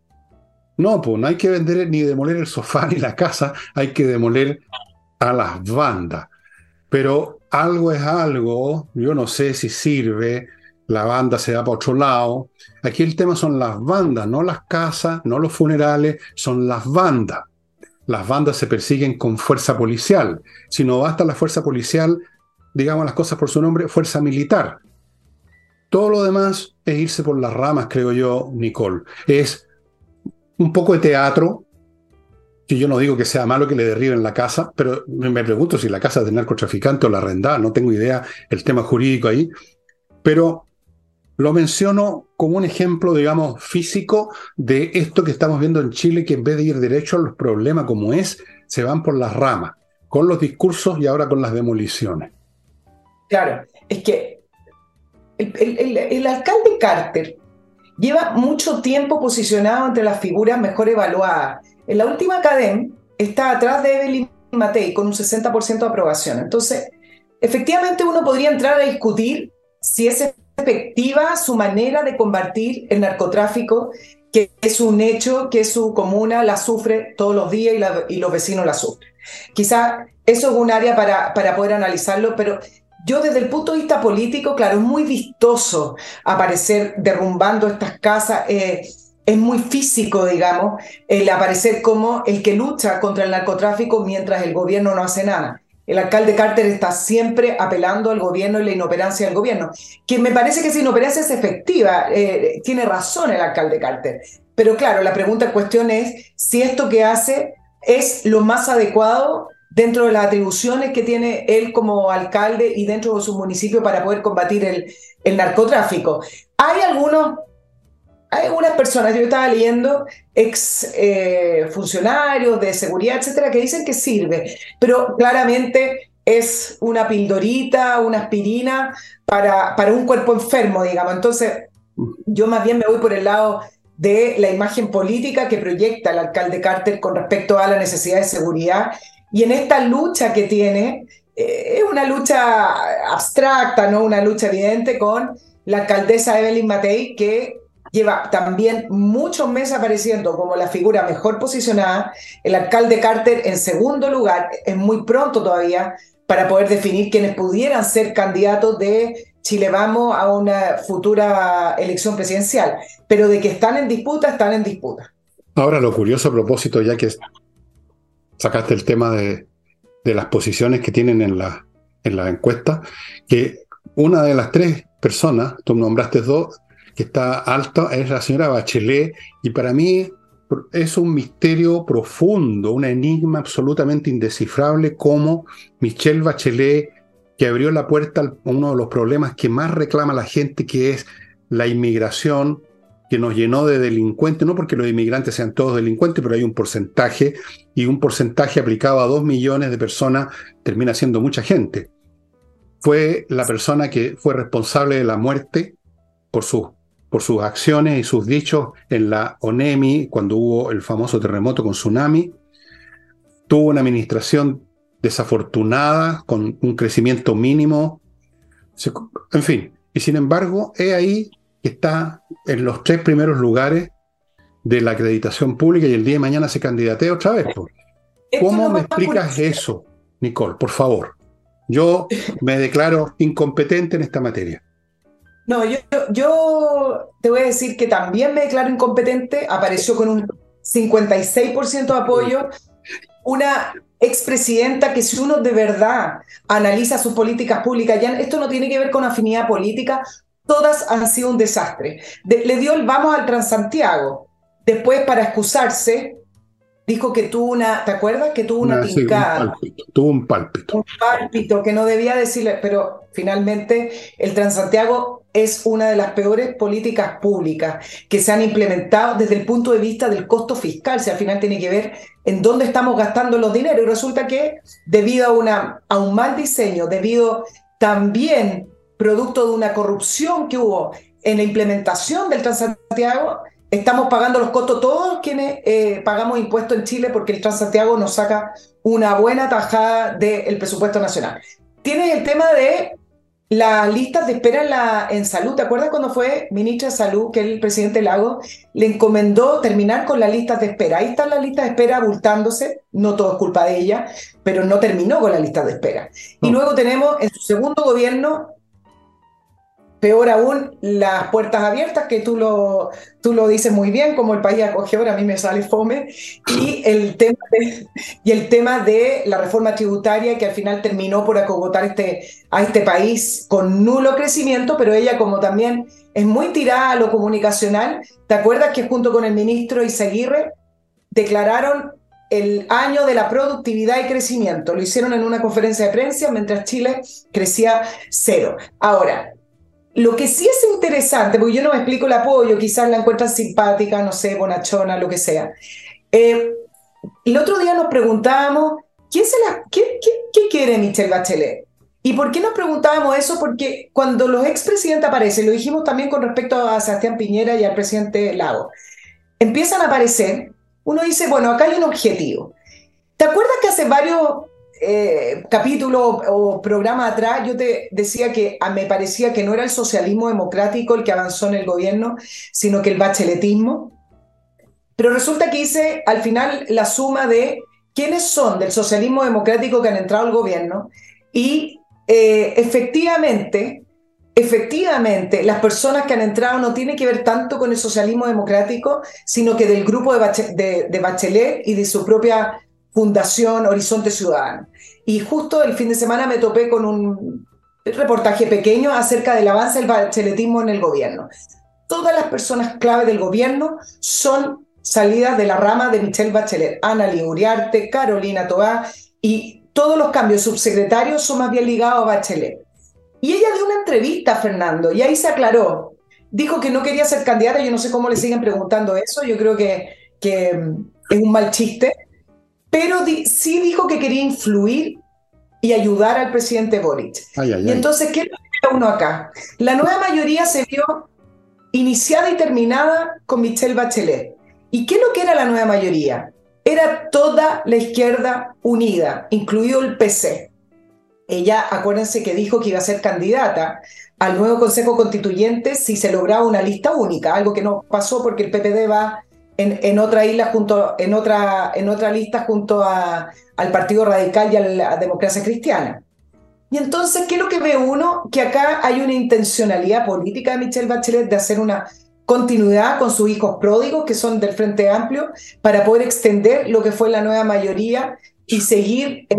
No, pues no hay que vender ni demoler el sofá ni la casa, hay que demoler a las bandas. Pero algo es algo, yo no sé si sirve, la banda se va para otro lado. Aquí el tema son las bandas, no las casas, no los funerales, son las bandas. Las bandas se persiguen con fuerza policial. Si no basta la fuerza policial, digamos las cosas por su nombre, fuerza militar. Todo lo demás es irse por las ramas, creo yo, Nicole. Es un poco de teatro, que yo no digo que sea malo que le derriben la casa, pero me pregunto si la casa es de narcotraficante o la arrendada, no tengo idea el tema jurídico ahí, pero lo menciono como un ejemplo, digamos, físico de esto que estamos viendo en Chile, que en vez de ir derecho a los problemas como es, se van por las ramas, con los discursos y ahora con las demoliciones. Claro, es que el, alcalde Carter lleva mucho tiempo posicionado entre las figuras mejor evaluadas. En la última cadena está atrás de Evelyn Matei con un 60% de aprobación. Entonces, efectivamente uno podría entrar a discutir si ese efectiva su manera de combatir el narcotráfico, que es un hecho que su comuna la sufre todos los días y, los vecinos la sufren. Quizá eso es un área para, para poder analizarlo, pero yo desde el punto de vista político, claro, es muy vistoso aparecer derrumbando estas casas. Eh, es muy físico, digamos, el aparecer como el que lucha contra el narcotráfico mientras el gobierno no hace nada el alcalde Carter está siempre apelando al gobierno y la inoperancia del gobierno, que me parece que esa inoperancia es efectiva, eh, tiene razón el alcalde Carter. Pero claro, la pregunta en cuestión es si esto que hace es lo más adecuado dentro de las atribuciones que tiene él como alcalde y dentro de su municipio para poder combatir el, narcotráfico. Hay algunos hay algunas personas, yo estaba leyendo, ex eh, funcionarios de seguridad, etcétera, que dicen que sirve, pero claramente es una pildorita, una aspirina para, para un cuerpo enfermo, digamos. Entonces, yo más bien me voy por el lado de la imagen política que proyecta el alcalde Carter con respecto a la necesidad de seguridad. Y en esta lucha que tiene, eh, es una lucha abstracta, no una lucha evidente con la alcaldesa Evelyn Matei, que lleva también muchos meses apareciendo como la figura mejor posicionada. El alcalde Carter en segundo lugar, es muy pronto todavía para poder definir quienes pudieran ser candidatos de Chile Vamos a una futura elección presidencial. Pero de que están en disputa, están en disputa. Ahora, lo curioso a propósito, ya que sacaste el tema de, las posiciones que tienen en la, en la encuesta, que una de las tres personas, tú nombraste dos, que está alta es la señora Bachelet y para mí es un misterio profundo, un enigma absolutamente indescifrable como Michelle Bachelet, que abrió la puerta a uno de los problemas que más reclama la gente, que es la inmigración, que nos llenó de delincuentes, no porque los inmigrantes sean todos delincuentes, pero hay un porcentaje, y un porcentaje aplicado a dos millones de personas termina siendo mucha gente. Fue la persona que fue responsable de la muerte por por sus acciones y sus dichos en la ONEMI, cuando hubo el famoso terremoto con tsunami. Tuvo una administración desafortunada, con un crecimiento mínimo. En fin, y sin embargo, es ahí que está en los tres primeros lugares de la acreditación pública y el día de mañana se candidatea otra vez. ¿Cómo me explicas eso, Nicole? Por favor. Yo me declaro incompetente en esta materia. No, yo, yo te voy a decir que también me declaro incompetente. Apareció con un 56% de apoyo. Una expresidenta que si uno de verdad analiza sus políticas públicas, ya esto no tiene que ver con afinidad política, todas han sido un desastre. le dio el vamos al Transantiago. Después, para excusarse, dijo que tuvo una, ¿te acuerdas? Que tuvo una tincada. tuvo un pálpito. Un pálpito que no debía decirle, pero finalmente el Transantiago es una de las peores políticas públicas que se han implementado desde el punto de vista del costo fiscal, si al final tiene que ver en dónde estamos gastando los dineros. Y resulta que debido a, una, a un mal diseño, debido también producto de una corrupción que hubo en la implementación del Transantiago, estamos pagando los costos todos quienes eh, pagamos impuestos en Chile porque el Transantiago nos saca una buena tajada del presupuesto nacional. Tienes el tema de las listas de espera en, la, en salud. ¿Te acuerdas cuando fue ministra de Salud que el presidente Lago le encomendó terminar con las listas de espera? Ahí están las listas de espera abultándose, no todo es culpa de ella, pero no terminó con las listas de espera. Y luego tenemos en su segundo gobierno Peor aún, las puertas abiertas, que tú lo, tú lo dices muy bien, como el país acogedor, a mí me sale fome, y el, tema de, y el tema de la reforma tributaria, que al final terminó por acogotar este, a este país con nulo crecimiento, pero ella como también es muy tirada a lo comunicacional, ¿te acuerdas que junto con el ministro Isaguirre declararon el año de la productividad y crecimiento? Lo hicieron en una conferencia de prensa mientras Chile crecía cero. Ahora, lo que sí es interesante, porque yo no me explico el apoyo, quizás la encuentran simpática, no sé, bonachona, lo que sea. Eh, el otro día nos preguntábamos, ¿quién se la, qué, qué, quiere Michelle Bachelet? ¿Y por qué nos preguntábamos eso? Porque cuando los expresidentes aparecen, lo dijimos también con respecto a Sebastián Piñera y al presidente Lago, empiezan a aparecer, uno dice, bueno, acá hay un objetivo. ¿Te acuerdas que hace varios eh, capítulo o programa atrás yo te decía que me parecía que no era el socialismo democrático el que avanzó en el gobierno, sino que el bacheletismo. Pero resulta que hice al final la suma de quiénes son del socialismo democrático que han entrado al gobierno y eh, efectivamente, efectivamente, las personas que han entrado no tienen que ver tanto con el socialismo democrático, sino que del grupo de, de Bachelet y de su propia Fundación Horizonte Ciudadano. Y justo el fin de semana me topé con un reportaje pequeño acerca del avance del bacheletismo en el gobierno. Todas las personas clave del gobierno son salidas de la rama de Michelle Bachelet, Ana Liguriarte, Carolina Toá, y todos los cambios subsecretarios son más bien ligados a Bachelet. Y ella dio una entrevista a Fernando y ahí se aclaró. Dijo que no quería ser candidata, yo no sé cómo le siguen preguntando eso, yo creo que, que es un mal chiste, pero sí dijo que quería influir y ayudar al presidente Boric. y entonces, ¿qué es uno acá? La nueva mayoría se vio iniciada y terminada con Michelle Bachelet. ¿Y qué es lo que era la nueva mayoría? Era toda la izquierda unida, incluido el PC. Ella, acuérdense que dijo que iba a ser candidata al nuevo Consejo Constituyente si se lograba una lista única, algo que no pasó porque el PPD va en, otra isla junto, en otra, en otra lista junto a, al Partido Radical y a la Democracia Cristiana. Y entonces, ¿qué es lo que ve uno? Que acá hay una intencionalidad política de Michelle Bachelet de hacer una continuidad con sus hijos pródigos, que son del Frente Amplio, para poder extender lo que fue la nueva mayoría y seguir eh,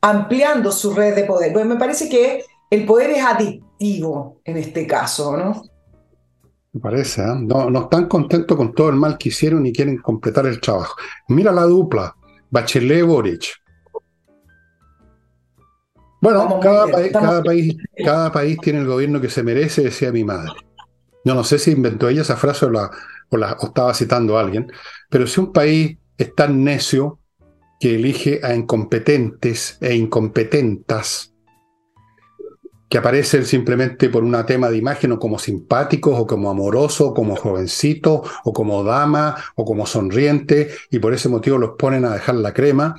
ampliando su red de poder. Pues me parece que el poder es adictivo en este caso, ¿no? Me parece, ¿eh? no, no están contentos con todo el mal que hicieron y quieren completar el trabajo. Mira la dupla, Bachelet Boric. Bueno, cada, país, cada, país, tiene el gobierno que se merece, decía mi madre. Yo no sé si inventó ella esa frase o, la, o, la, o estaba citando a alguien, pero si un país es tan necio que elige a incompetentes e incompetentas, que aparecen simplemente por un tema de imagen o como simpáticos o como amorosos, o como jovencitos o como dama o como sonriente y por ese motivo los ponen a dejar la crema.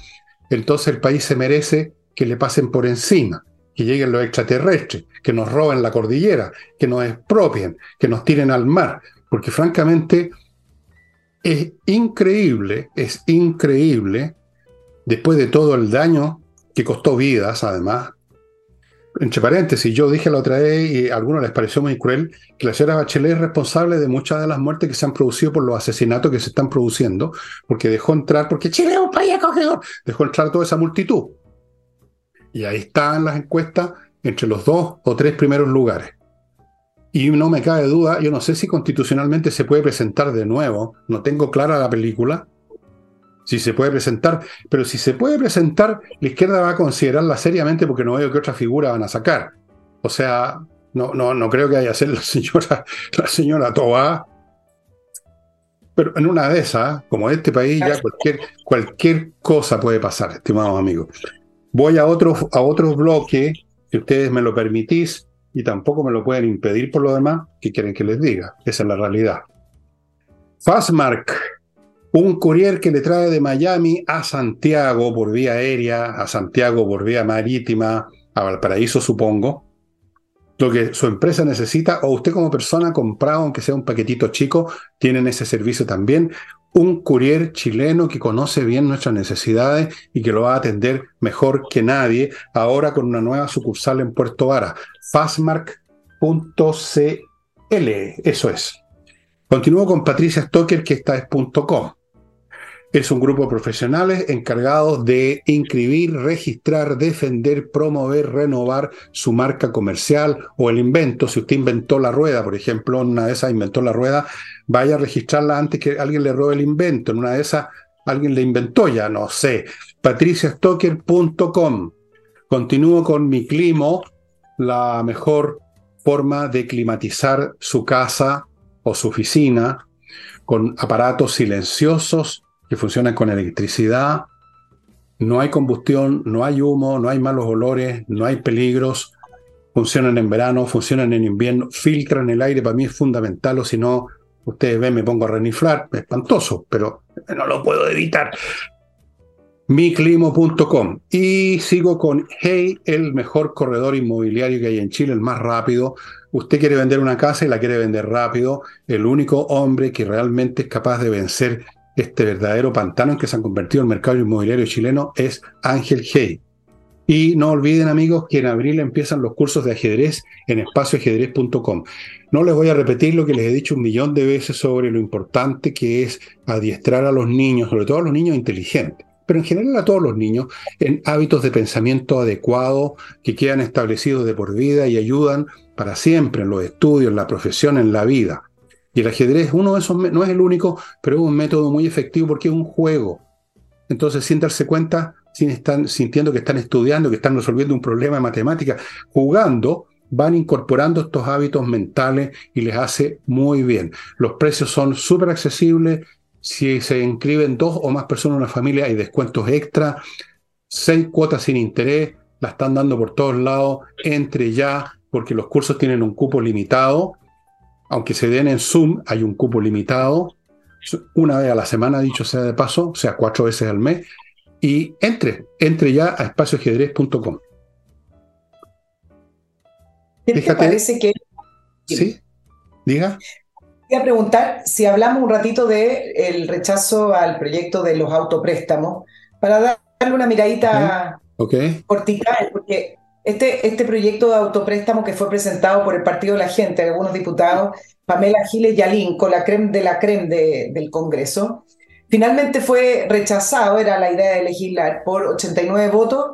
entonces el país se merece que le pasen por encima, que lleguen los extraterrestres, que nos roben la cordillera, que nos expropien, que nos tiren al mar, porque francamente es increíble, es increíble, después de todo el daño que costó vidas, además, entre paréntesis, yo dije la otra vez y a algunos les pareció muy cruel que la señora Bachelet es responsable de muchas de las muertes que se han producido por los asesinatos que se están produciendo, porque dejó entrar, porque Chile es un país acogedor, dejó entrar toda esa multitud. Y ahí están las encuestas entre los dos o tres primeros lugares. Y no me cabe duda, yo no sé si constitucionalmente se puede presentar de nuevo, no tengo clara la película, si se puede presentar, pero si se puede presentar, la izquierda va a considerarla seriamente porque no veo qué otra figura van a sacar. O sea, no, no, no creo que haya ser la señora, la señora Toa. Pero en una de esas, como este país, ya cualquier, cualquier cosa puede pasar, estimados amigos. Voy a otro, a otro si ustedes me lo permitís, y tampoco me lo pueden impedir por lo demás, ¿qué quieren que les diga? Esa es la realidad. Fastmark un courier que le trae de Miami a Santiago por vía aérea, a Santiago por vía marítima, a Valparaíso supongo, lo que su empresa necesita, o usted como persona comprado, aunque sea un paquetito chico, tienen ese servicio también. Un courier chileno que conoce bien nuestras necesidades y que lo va a atender mejor que nadie, ahora con una nueva sucursal en Puerto Vara, fastmark.cl, eso es. Continúo con Patricia Stoker, que está es .com. Es un grupo de profesionales encargados de inscribir, registrar, defender, promover, renovar su marca comercial o el invento. Si usted inventó la rueda, por ejemplo, una de esas inventó la rueda, vaya a registrarla antes que alguien le robe el invento. En una de esas alguien le inventó ya, no sé. patriciastocker.com. Continúo con mi climo, la mejor forma de climatizar su casa o su oficina con aparatos silenciosos funcionan con electricidad. No hay combustión, no hay humo, no hay malos olores, no hay peligros. Funcionan en verano, funcionan en invierno, filtran el aire, para mí es fundamental, o si no, ustedes ven, me pongo a reniflar, espantoso, pero no lo puedo evitar. miclimo.com y sigo con Hey, el mejor corredor inmobiliario que hay en Chile, el más rápido. Usted quiere vender una casa y la quiere vender rápido. El único hombre que realmente es capaz de vencer este verdadero pantano en que se han convertido el mercado inmobiliario chileno es Ángel Hey. Y no olviden amigos que en abril empiezan los cursos de ajedrez en espacioajedrez.com. No les voy a repetir lo que les he dicho un millón de veces sobre lo importante que es adiestrar a los niños, sobre todo a los niños inteligentes, pero en general a todos los niños, en hábitos de pensamiento adecuados que quedan establecidos de por vida y ayudan para siempre en los estudios, en la profesión, en la vida. Y el ajedrez uno de esos, no es el único, pero es un método muy efectivo porque es un juego. Entonces, sin darse cuenta, sin estar, sintiendo que están estudiando, que están resolviendo un problema de matemática, jugando, van incorporando estos hábitos mentales y les hace muy bien. Los precios son súper accesibles. Si se inscriben dos o más personas en una familia, hay descuentos extra. Seis cuotas sin interés, la están dando por todos lados. Entre ya, porque los cursos tienen un cupo limitado aunque se den en Zoom, hay un cupo limitado, una vez a la semana, dicho sea de paso, o sea, cuatro veces al mes, y entre, entre ya a espacioajedrez.com. ¿Qué te parece que... Sí, diga. Voy a preguntar si hablamos un ratito del el rechazo al proyecto de los autopréstamos, para darle una miradita okay. cortita, porque este, este proyecto de autopréstamo que fue presentado por el Partido de la Gente, algunos diputados, Pamela Giles Yalín, con la creme de la creme del Congreso, finalmente fue rechazado, era la idea de legislar, por 89 votos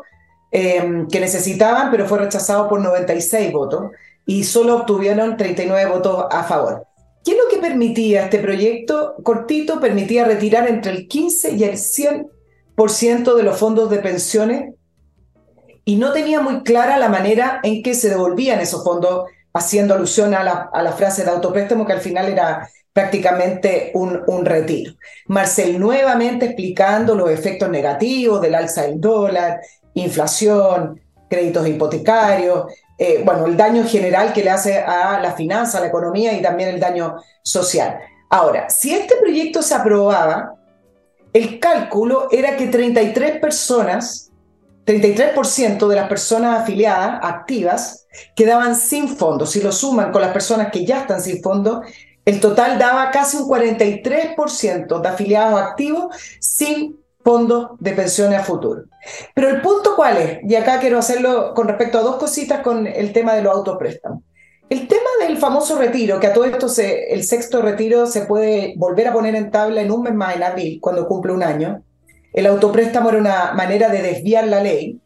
em, que necesitaban, pero fue rechazado por 96 votos y solo obtuvieron 39 votos a favor. ¿Qué es lo que permitía este proyecto cortito? Permitía retirar entre el 15 y el 100% de los fondos de pensiones y no tenía muy clara la manera en que se devolvían esos fondos, haciendo alusión a la, frase de autopréstamo que al final era prácticamente un, un, retiro. Marcel nuevamente explicando los efectos negativos del alza del dólar, inflación, créditos hipotecarios, eh, bueno, el daño general que le hace a la finanza, a la economía y también el daño social. Ahora, si este proyecto se aprobaba, el cálculo era que 33 personas, 33% de las personas afiliadas, activas, quedaban sin fondo. Si lo suman con las personas que ya están sin fondo, el total daba casi un 43% de afiliados activos sin fondo de pensiones a futuro. Pero el punto cuál es, y acá quiero hacerlo con respecto a dos cositas con el tema de los autopréstamos. El tema del famoso retiro, que a todo esto se, el sexto retiro se puede volver a poner en tabla en un mes más, en abril, cuando cumple un año. El autopréstamo era una manera de desviar la ley.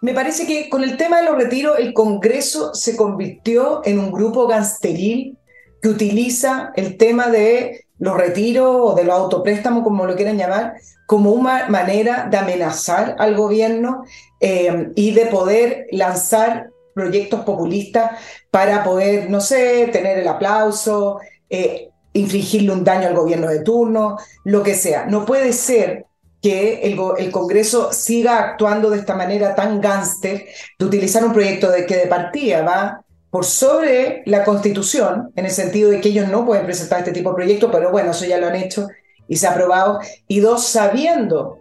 Me parece que con el tema de los retiros, el Congreso se convirtió en un grupo gangsteril que utiliza el tema de los retiros o de los autopréstamos, como lo quieran llamar, como una manera de amenazar al gobierno eh, y de poder lanzar proyectos populistas para poder, no sé, tener el aplauso, eh, infligirle un daño al gobierno de turno, lo que sea. No puede ser que el, Congreso siga actuando de esta manera tan gánster de utilizar un proyecto de que de partida va por sobre la Constitución, en el sentido de que ellos no pueden presentar este tipo de proyectos, pero bueno, eso ya lo han hecho y se ha aprobado. Y dos, sabiendo,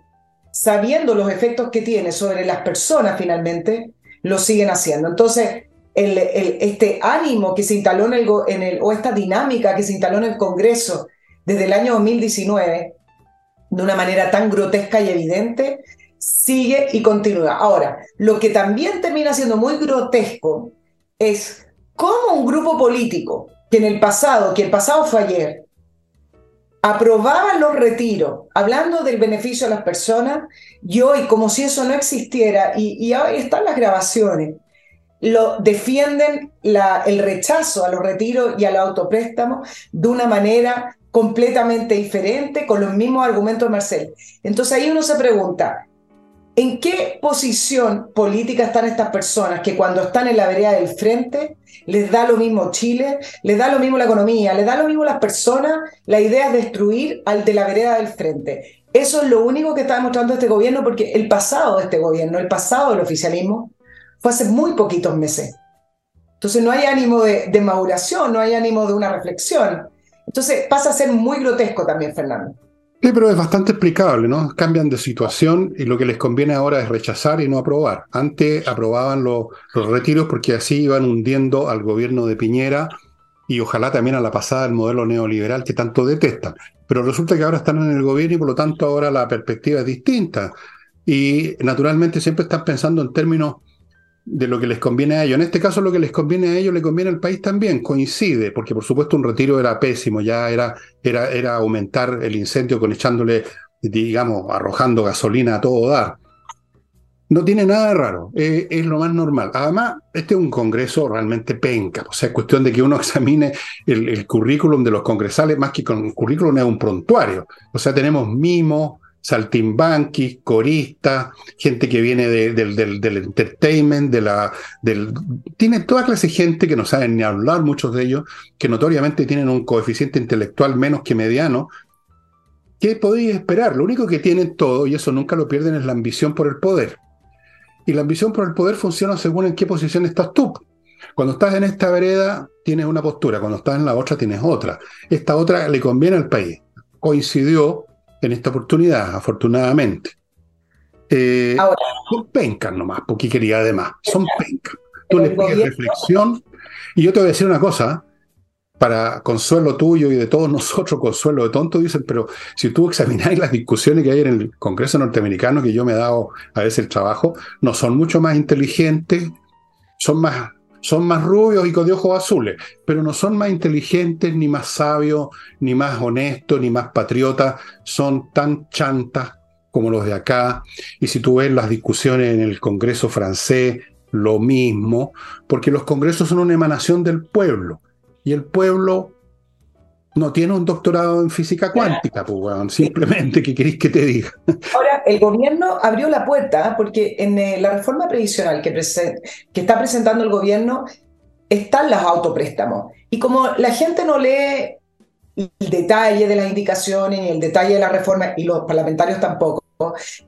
sabiendo los efectos que tiene sobre las personas finalmente, lo siguen haciendo. Entonces, el, este ánimo que se instaló en el, en el, o esta dinámica que se instaló en el Congreso desde el año 2019, de una manera tan grotesca y evidente, sigue y continúa. Ahora, lo que también termina siendo muy grotesco es cómo un grupo político que en el pasado, que el pasado fue ayer, aprobaba los retiros, hablando del beneficio a las personas, y hoy, como si eso no existiera, y, ahí están las grabaciones, lo defienden el rechazo a los retiros y al autopréstamo de una manera completamente diferente, con los mismos argumentos de Marcel. Entonces ahí uno se pregunta, ¿En qué posición política están estas personas que cuando están en la vereda del frente les da lo mismo Chile, les da lo mismo la economía, les da lo mismo las personas? La idea es destruir al de la vereda del frente. Eso es lo único que está demostrando este gobierno porque el pasado de este gobierno, el pasado del oficialismo, fue hace muy poquitos meses. Entonces no hay ánimo de, de maduración, no hay ánimo de una reflexión. Entonces pasa a ser muy grotesco también, Fernando. Sí, pero es bastante explicable, ¿no? Cambian de situación y lo que les conviene ahora es rechazar y no aprobar. Antes aprobaban los retiros porque así iban hundiendo al gobierno de Piñera y ojalá también a la pasada el modelo neoliberal que tanto detestan. Pero resulta que ahora están en el gobierno y por lo tanto ahora la perspectiva es distinta. Y naturalmente siempre están pensando en términos de lo que les conviene a ellos. En este caso, lo que les conviene a ellos le conviene al país también, coincide, porque por supuesto un retiro era pésimo, ya era, era, era aumentar el incendio con echándole, digamos, arrojando gasolina a todo dar. No tiene nada de raro, es, lo más normal. Además, este es un congreso realmente penca, o sea, es cuestión de que uno examine el, el currículum de los congresales, más que con el currículum es un prontuario. O sea, tenemos mimos, saltimbanquis, coristas, gente que viene del, del, entertainment, del, tiene toda clase de gente que no saben ni hablar, muchos de ellos, que notoriamente tienen un coeficiente intelectual menos que mediano. ¿Qué podéis esperar? Lo único que tienen todo, y eso nunca lo pierden, es la ambición por el poder. Y la ambición por el poder funciona según en qué posición estás tú. Cuando estás en esta vereda tienes una postura, cuando estás en la otra tienes otra. Esta otra le conviene al país. Coincidió en esta oportunidad, afortunadamente. Eh, son pencas nomás, porque quería además, son pencas. Tú les pides reflexión, y yo te voy a decir una cosa, para consuelo tuyo y de todos nosotros, consuelo de tonto, dicen, pero si tú examináis las discusiones que hay en el Congreso norteamericano, que yo me he dado a veces el trabajo, no son mucho más inteligentes, son más son más rubios y con de ojos azules, pero no son más inteligentes, ni más sabios, ni más honestos, ni más patriotas, son tan chantas como los de acá. Y si tú ves las discusiones en el Congreso francés, lo mismo, porque los congresos son una emanación del pueblo, y el pueblo no tiene un doctorado en física cuántica, pues, simplemente, ¿qué queréis que te diga? Ahora, el gobierno abrió la puerta porque en eh, la reforma previsional que, que está presentando el gobierno están los autopréstamos. Y como la gente no lee el detalle de las indicaciones, ni el detalle de la reforma, y los parlamentarios tampoco,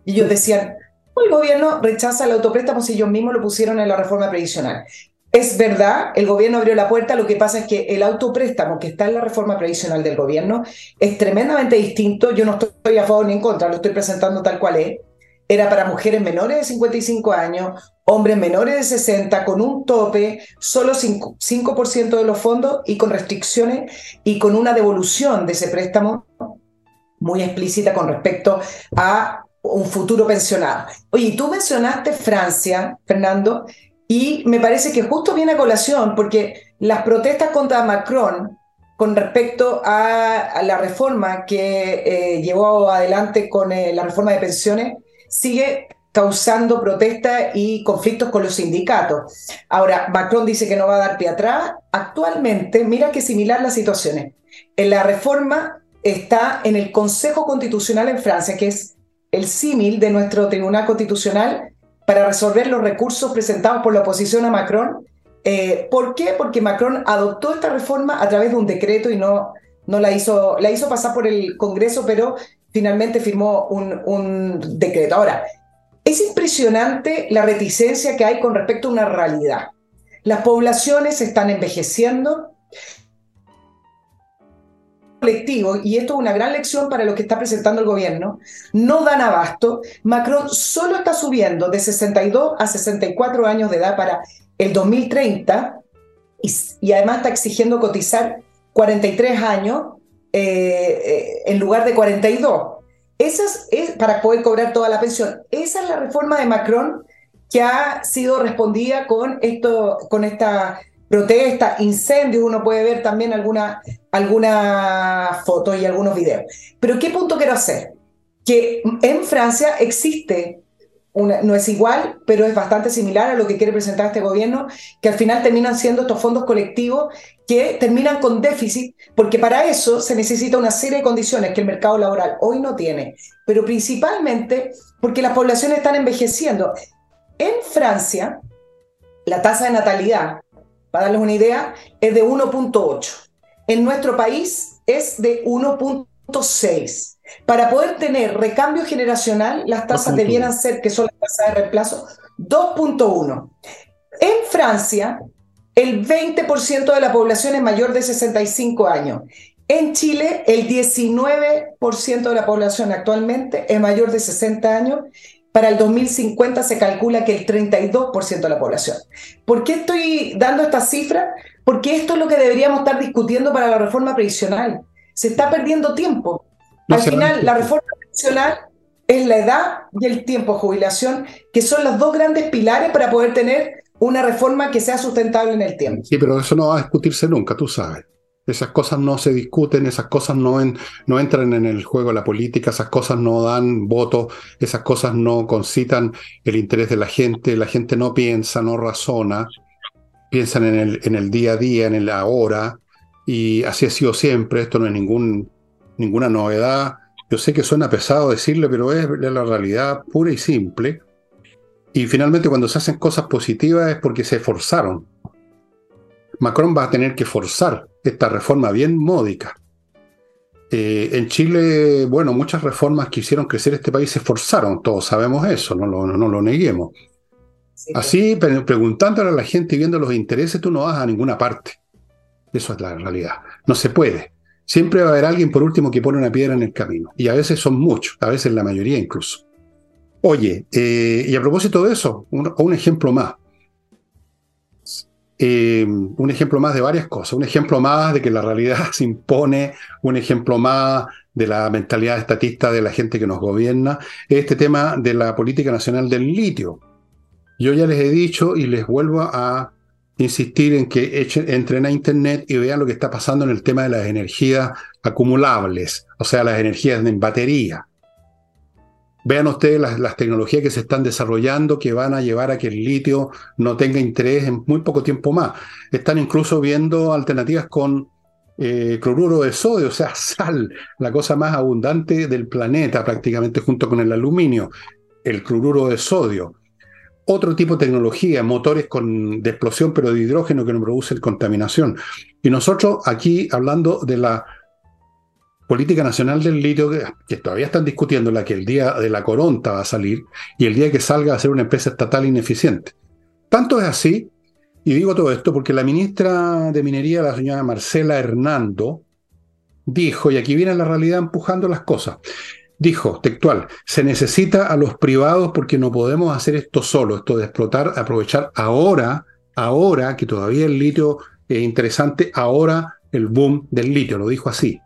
ellos decían, el gobierno rechaza el autopréstamo si ellos mismos lo pusieron en la reforma previsional. Es verdad, el gobierno abrió la puerta, lo que pasa es que el autopréstamo que está en la reforma previsional del gobierno es tremendamente distinto, yo no estoy a favor ni en contra, lo estoy presentando tal cual es, era para mujeres menores de 55 años, hombres menores de 60, con un tope, solo 5%, de los fondos y con restricciones y con una devolución de ese préstamo muy explícita con respecto a un futuro pensionado. Oye, tú mencionaste Francia, Fernando, y me parece que justo viene a colación porque las protestas contra Macron con respecto a, la reforma que eh, llevó adelante con eh, la reforma de pensiones sigue causando protestas y conflictos con los sindicatos. Ahora, Macron dice que no va a dar pie atrás. Actualmente, mira qué similar las situaciones. En la reforma está en el Consejo Constitucional en Francia, que es el símil de nuestro Tribunal Constitucional para resolver los recursos presentados por la oposición a Macron. Eh, ¿Por qué? Porque Macron adoptó esta reforma a través de un decreto y no, no la hizo, la hizo pasar por el Congreso, pero finalmente firmó un, un decreto. Ahora, es impresionante la reticencia que hay con respecto a una realidad. Las poblaciones están envejeciendo, colectivo, y esto es una gran lección para lo que está presentando el gobierno, no dan abasto. Macron solo está subiendo de 62 a 64 años de edad para el 2030 y, y además está exigiendo cotizar 43 años eh, eh, en lugar de 42. Esa es, para poder cobrar toda la pensión. Esa es la reforma de Macron que ha sido respondida con, esto, con esta protesta, incendio, uno puede ver también alguna, alguna foto y algunos videos. Pero ¿qué punto quiero hacer? Que en Francia existe no es igual, pero es bastante similar a lo que quiere presentar este gobierno, que al final terminan siendo estos fondos colectivos que terminan con déficit, porque para eso se necesita una serie de condiciones que el mercado laboral hoy no tiene, pero principalmente porque las poblaciones están envejeciendo. En Francia, la tasa de natalidad, para darles una idea, es de 1.8. En nuestro país es de 1.6. Para poder tener recambio generacional, las tasas debieran ser, que son las tasas de reemplazo, 2.1. En Francia, el 20% de la población es mayor de 65 años. En Chile, el 19% de la población actualmente es mayor de 60 años. Para el 2050 se calcula que el 32% de la población. ¿Por qué estoy dando esta cifra? Porque esto es lo que deberíamos estar discutiendo para la reforma previsional. Se está perdiendo tiempo. Al final, la reforma pensional es la edad y el tiempo de jubilación, que son los dos grandes pilares para poder tener una reforma que sea sustentable en el tiempo. Sí, pero eso no va a discutirse nunca, tú sabes. Esas cosas no se discuten, esas cosas no, no entran en el juego de la política, esas cosas no dan voto, esas cosas no concitan el interés de la gente, la gente no piensa, no razona, piensan en el, en el día a día, en el ahora, y así ha sido siempre, esto no es ninguna novedad. Yo sé que suena pesado decirle, pero es la realidad pura y simple. Y finalmente cuando se hacen cosas positivas es porque se forzaron. Macron va a tener que forzar esta reforma bien módica. Eh, en Chile, bueno, muchas reformas que hicieron crecer este país se forzaron, todos sabemos eso, no lo, no lo neguemos. Así, preguntándole a la gente y viendo los intereses, tú no vas a ninguna parte. Eso es la realidad. No se puede siempre va a haber alguien, por último, que pone una piedra en el camino. Y a veces son muchos, a veces la mayoría incluso. Oye, eh, y a propósito de eso, un, ejemplo más. Eh, un ejemplo más de varias cosas. Un ejemplo más de que la realidad se impone, un ejemplo más de la mentalidad estatista de la gente que nos gobierna, este tema de la política nacional del litio. Yo ya les he dicho y les vuelvo a insistir en que entren a Internet y vean lo que está pasando en el tema de las energías acumulables, o sea, las energías en batería. Vean ustedes las, tecnologías que se están desarrollando que van a llevar a que el litio no tenga interés en muy poco tiempo más. Están incluso viendo alternativas con eh, cloruro de sodio, o sea, sal, la cosa más abundante del planeta prácticamente junto con el aluminio, el cloruro de sodio otro tipo de tecnología, motores con, de explosión, pero de hidrógeno que no produce contaminación. Y nosotros aquí, hablando de la política nacional del litio, que, todavía están discutiendo, la que el día de la coronta va a salir y el día que salga va a ser una empresa estatal ineficiente. Tanto es así Y digo todo esto porque la ministra de Minería, la señora Marcela Hernando, dijo, y aquí viene la realidad empujando las cosas, dijo, textual, se necesita a los privados porque no podemos hacer esto solo, esto de explotar, aprovechar ahora, ahora que todavía el litio es interesante, ahora el boom del litio, lo dijo así.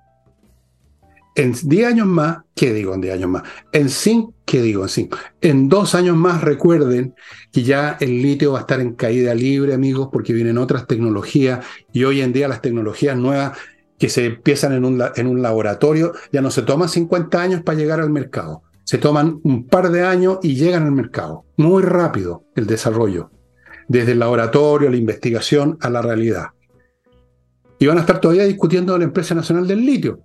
En 10 años más, ¿qué digo en 10 años más? En 5, ¿qué digo en 5? En dos años más recuerden que ya el litio va a estar en caída libre, amigos, porque vienen otras tecnologías y hoy en día las tecnologías nuevas que se empiezan en un, en un laboratorio ya no se toman 50 años para llegar al mercado. Se toman un par de años y llegan al mercado. Muy rápido el desarrollo. Desde el laboratorio, la investigación, a la realidad. Y van a estar todavía discutiendo la empresa nacional del litio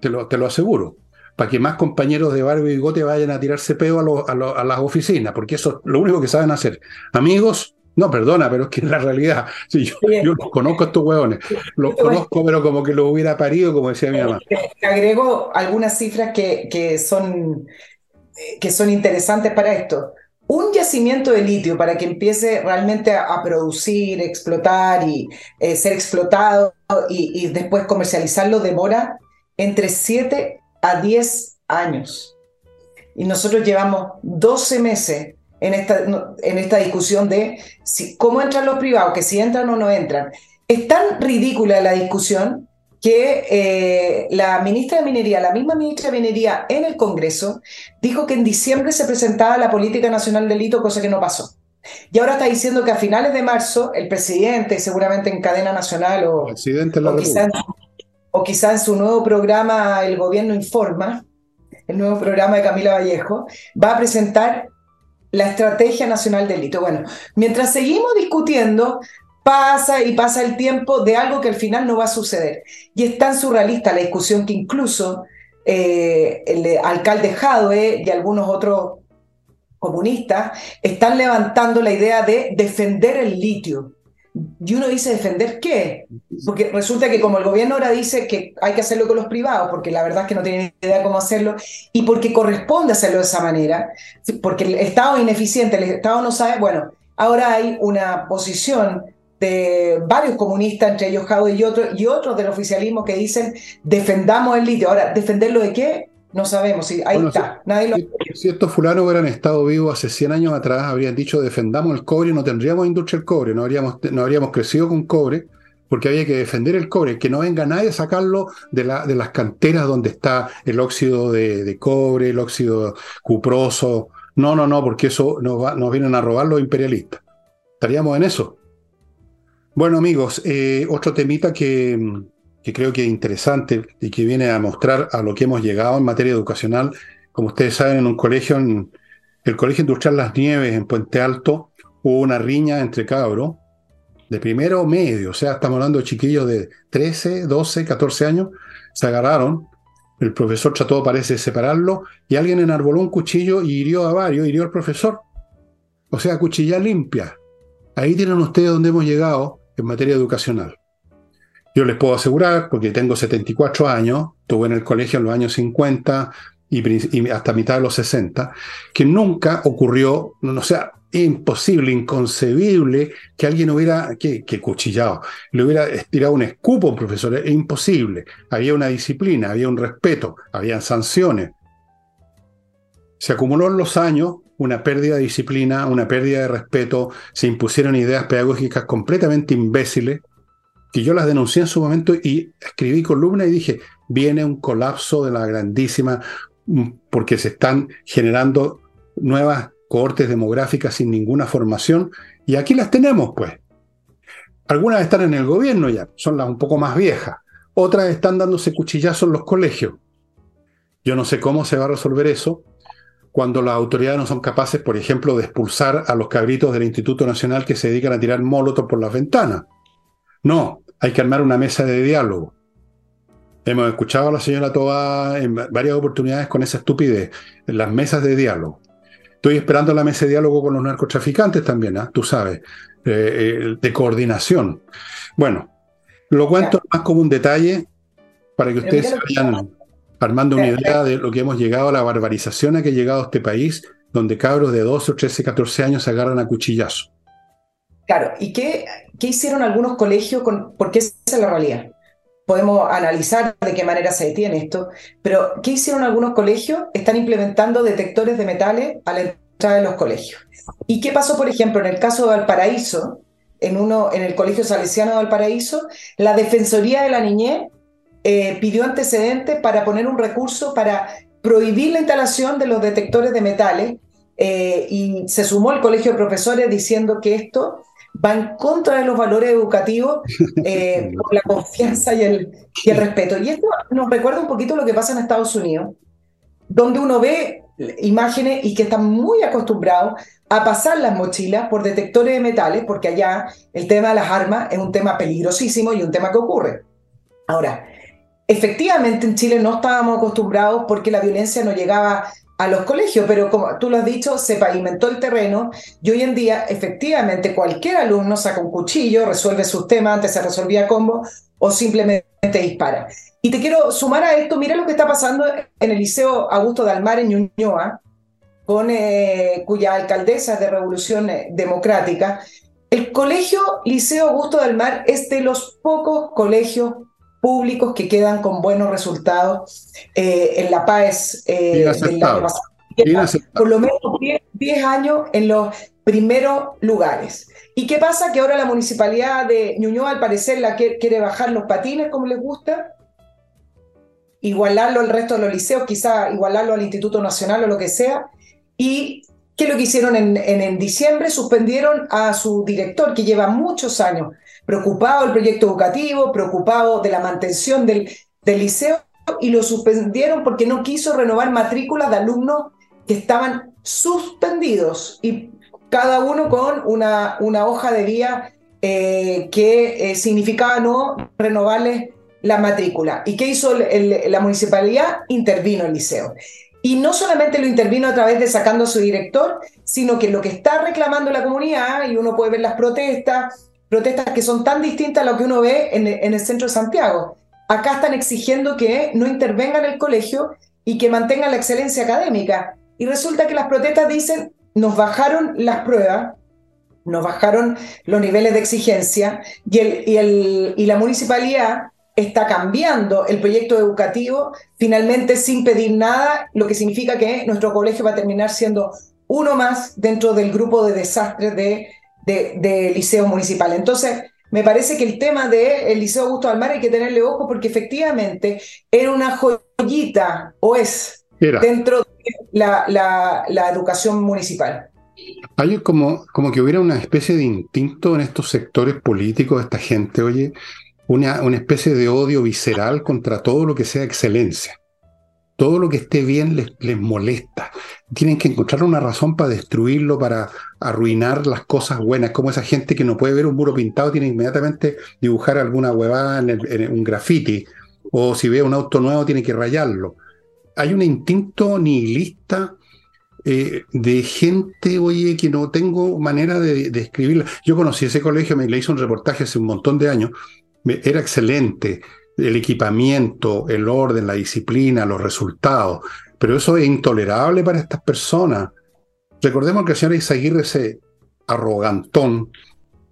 te lo, aseguro, para que más compañeros de barba y bigote vayan a tirarse peo a, las oficinas, porque eso es lo único que saben hacer. Amigos, no, perdona, pero es que en la realidad, yo, los conozco a estos hueones, los conozco, pero como que los hubiera parido, como decía mi mamá. Te agrego algunas cifras que, que, son, que son interesantes para esto. Un yacimiento de litio para que empiece realmente a, producir, explotar y eh, ser explotado y, y después comercializarlo demora entre 7 a 10 años. Y nosotros llevamos 12 meses en esta, en esta discusión de si, cómo entran los privados, que si entran o no entran. Es tan ridícula la discusión que eh, la ministra de Minería, la misma ministra de Minería en el Congreso, dijo que en diciembre se presentaba la política nacional del hito, cosa que no pasó. Y ahora está diciendo que a finales de marzo el presidente, seguramente en cadena nacional o, presidente la o quizá en su nuevo programa El Gobierno Informa, el nuevo programa de Camila Vallejo, va a presentar la Estrategia Nacional del Litio. Bueno, mientras seguimos discutiendo, pasa y pasa el tiempo de algo que al final no va a suceder. Y es tan surrealista la discusión que incluso eh, el alcalde Jadwe y algunos otros comunistas están levantando la idea de defender el litio. Y uno dice, ¿defender qué? Porque resulta que como el gobierno ahora dice que hay que hacerlo con los privados, porque la verdad es que no tienen idea cómo hacerlo, y porque corresponde hacerlo de esa manera, porque el Estado es ineficiente, el Estado no sabe, bueno, ahora hay una posición de varios comunistas, entre ellos Jaude y otros, y otros del oficialismo que dicen, defendamos el litio. Ahora, ¿defenderlo de qué? No sabemos, si ahí está. Si, estos fulanos hubieran estado vivos hace 100 años atrás, habrían dicho defendamos el cobre, no tendríamos industria del cobre, no habríamos, no habríamos crecido con cobre, porque había que defender el cobre, que no venga nadie a sacarlo de, la, de las canteras donde está el óxido de, cobre, el óxido cuproso. No, no, no, porque eso nos, nos vienen a robar los imperialistas. Estaríamos en eso. Bueno, amigos, eh, otro temita que, que creo que es interesante y que viene a mostrar a lo que hemos llegado en materia educacional. Como ustedes saben, en un colegio, en el Colegio Industrial Las Nieves, en Puente Alto, hubo una riña entre cabros de primero o medio, o sea, estamos hablando de chiquillos de 13, 12, 14 años, se agarraron, el profesor trató, parece, separarlo, y alguien enarboló un cuchillo y hirió a varios, hirió al profesor. O sea, cuchilla limpia. Ahí tienen ustedes donde hemos llegado en materia educacional. Yo les puedo asegurar, porque tengo 74 años, estuve en el colegio en los años 50 y, hasta mitad de los 60, que nunca ocurrió, no, sea, imposible, inconcebible que alguien hubiera, que, cuchillado, le hubiera estirado un escupo a un profesor, es imposible. Había una disciplina, había un respeto, habían sanciones. Se acumuló en los años una pérdida de disciplina, una pérdida de respeto, se impusieron ideas pedagógicas completamente imbéciles, que yo las denuncié en su momento y escribí columna y dije, viene un colapso de la grandísima, mm, porque se están generando nuevas cohortes demográficas sin ninguna formación, y aquí las tenemos, pues. Algunas están en el gobierno ya, son las un poco más viejas. Otras están dándose cuchillazos en los colegios. Yo no sé cómo se va a resolver eso cuando las autoridades no son capaces, por ejemplo, de expulsar a los cabritos del Instituto Nacional que se dedican a tirar molotov por las ventanas. No, hay que armar una mesa de diálogo. Hemos escuchado a la señora Toa en varias oportunidades con esa estupidez, las mesas de diálogo. Estoy esperando la mesa de diálogo con los narcotraficantes también, ¿ah? tú sabes, eh, eh, de coordinación. Bueno, lo cuento más como un detalle para que ustedes vayan armando una idea de lo que hemos llegado a la barbarización a que ha llegado este país, donde cabros de 12 o 13, 14 años se agarran a cuchillazo. Claro, ¿y qué, qué hicieron algunos colegios? Con, porque esa es la realidad. Podemos analizar de qué manera se detiene esto, pero ¿qué hicieron algunos colegios? Están implementando detectores de metales a la entrada de los colegios. ¿Y qué pasó, por ejemplo, en el caso de Valparaíso? En, uno, en el Colegio Salesiano de Valparaíso, la Defensoría de la Niñez eh, pidió antecedentes para poner un recurso para prohibir la instalación de los detectores de metales eh, y se sumó el Colegio de Profesores diciendo que esto va en contra de los valores educativos eh, por la confianza y el, y el respeto. Y esto nos recuerda un poquito lo que pasa en Estados Unidos, donde uno ve imágenes y que están muy acostumbrados a pasar las mochilas por detectores de metales, porque allá el tema de las armas es un tema peligrosísimo y un tema que ocurre. Ahora, efectivamente en Chile no estábamos acostumbrados porque la violencia no llegaba a los colegios, pero como tú lo has dicho, se pavimentó el terreno y hoy en día efectivamente cualquier alumno saca un cuchillo, resuelve sus temas, antes se resolvía combo o simplemente dispara. Y te quiero sumar a esto, mira lo que está pasando en el Liceo Augusto de Almar en Ñuñoa, con, eh, cuya alcaldesa es de Revolución eh, Democrática. El colegio Liceo Augusto de Almar es de los pocos colegios públicos que quedan con buenos resultados eh, en la PAES eh, Por lo menos 10 años en los primeros lugares. ¿Y qué pasa? Que ahora la municipalidad de Ñuñoa, al parecer, la quiere bajar los patines como les gusta, igualarlo al resto de los liceos, quizá igualarlo al Instituto Nacional o lo que sea. ¿Y qué es lo que hicieron en, en diciembre? Suspendieron a su director, que lleva muchos años preocupado del proyecto educativo, preocupado de la mantención del, del liceo y lo suspendieron porque no quiso renovar matrículas de alumnos que estaban suspendidos y cada uno con una, una hoja de vía eh, que eh, significaba no renovarles la matrícula. ¿Y qué hizo la municipalidad? Intervino el liceo. Y no solamente lo intervino a través de sacando a su director, sino que lo que está reclamando la comunidad, y uno puede ver las protestas, protestas que son tan distintas a lo que uno ve en, el centro de Santiago. Acá están exigiendo que no intervengan el colegio y que mantengan la excelencia académica. Y resulta que las protestas dicen, nos bajaron las pruebas, nos bajaron los niveles de exigencia y, el, y, el, y la municipalidad está cambiando el proyecto educativo finalmente sin pedir nada, lo que significa que nuestro colegio va a terminar siendo uno más dentro del grupo de desastres de de, liceo municipal. Entonces, me parece que el tema del Liceo Augusto Almar hay que tenerle ojo porque efectivamente era una joyita, o es, dentro de la, la, educación municipal. Hay como, como que hubiera una especie de instinto en estos sectores políticos, esta gente, oye, una, una especie de odio visceral contra todo lo que sea excelencia. Todo lo que esté bien les, les, molesta. Tienen que encontrar una razón para destruirlo, para arruinar las cosas buenas. Como esa gente que no puede ver un muro pintado, tiene inmediatamente dibujar alguna huevada en, un graffiti. O si ve un auto nuevo, tiene que rayarlo. Hay un instinto nihilista eh, de gente, oye, que no tengo manera de, de escribirla. Yo conocí ese colegio, me le hice un reportaje hace un montón de años. Era excelente el equipamiento, el orden, la disciplina, los resultados. Pero eso es intolerable para estas personas. Recordemos que el señor Isaguirre, ese arrogantón,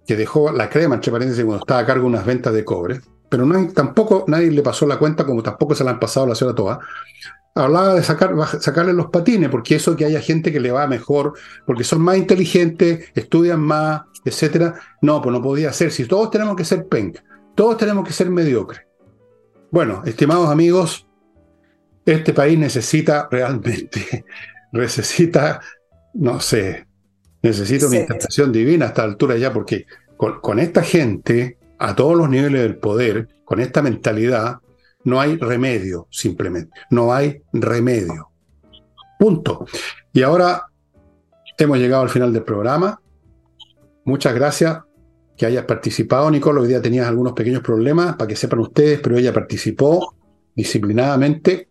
que dejó la crema, entre paréntesis, cuando estaba a cargo de unas ventas de cobre, pero tampoco nadie le pasó la cuenta, como tampoco se la han pasado a la señora Toa, hablaba de sacar, sacarle los patines, porque eso que haya gente que le va mejor, porque son más inteligentes, estudian más, etcétera. No, pues no podía ser. Si todos tenemos que ser penca, todos tenemos que ser mediocres. Bueno, estimados amigos, este país necesita realmente, necesita, no sé, necesita una interpretación divina a esta altura ya, porque con, esta gente, a todos los niveles del poder, con esta mentalidad, no hay remedio, simplemente. No hay remedio. Punto. Y ahora hemos llegado al final del programa. Muchas gracias que hayas participado, Nicole. Hoy día tenías algunos pequeños problemas, para que sepan ustedes, pero ella participó disciplinadamente.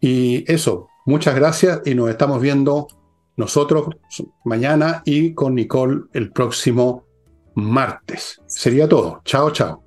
Y eso, muchas gracias y nos estamos viendo nosotros mañana y con Nicole el próximo martes. Sería todo. Chao, chao.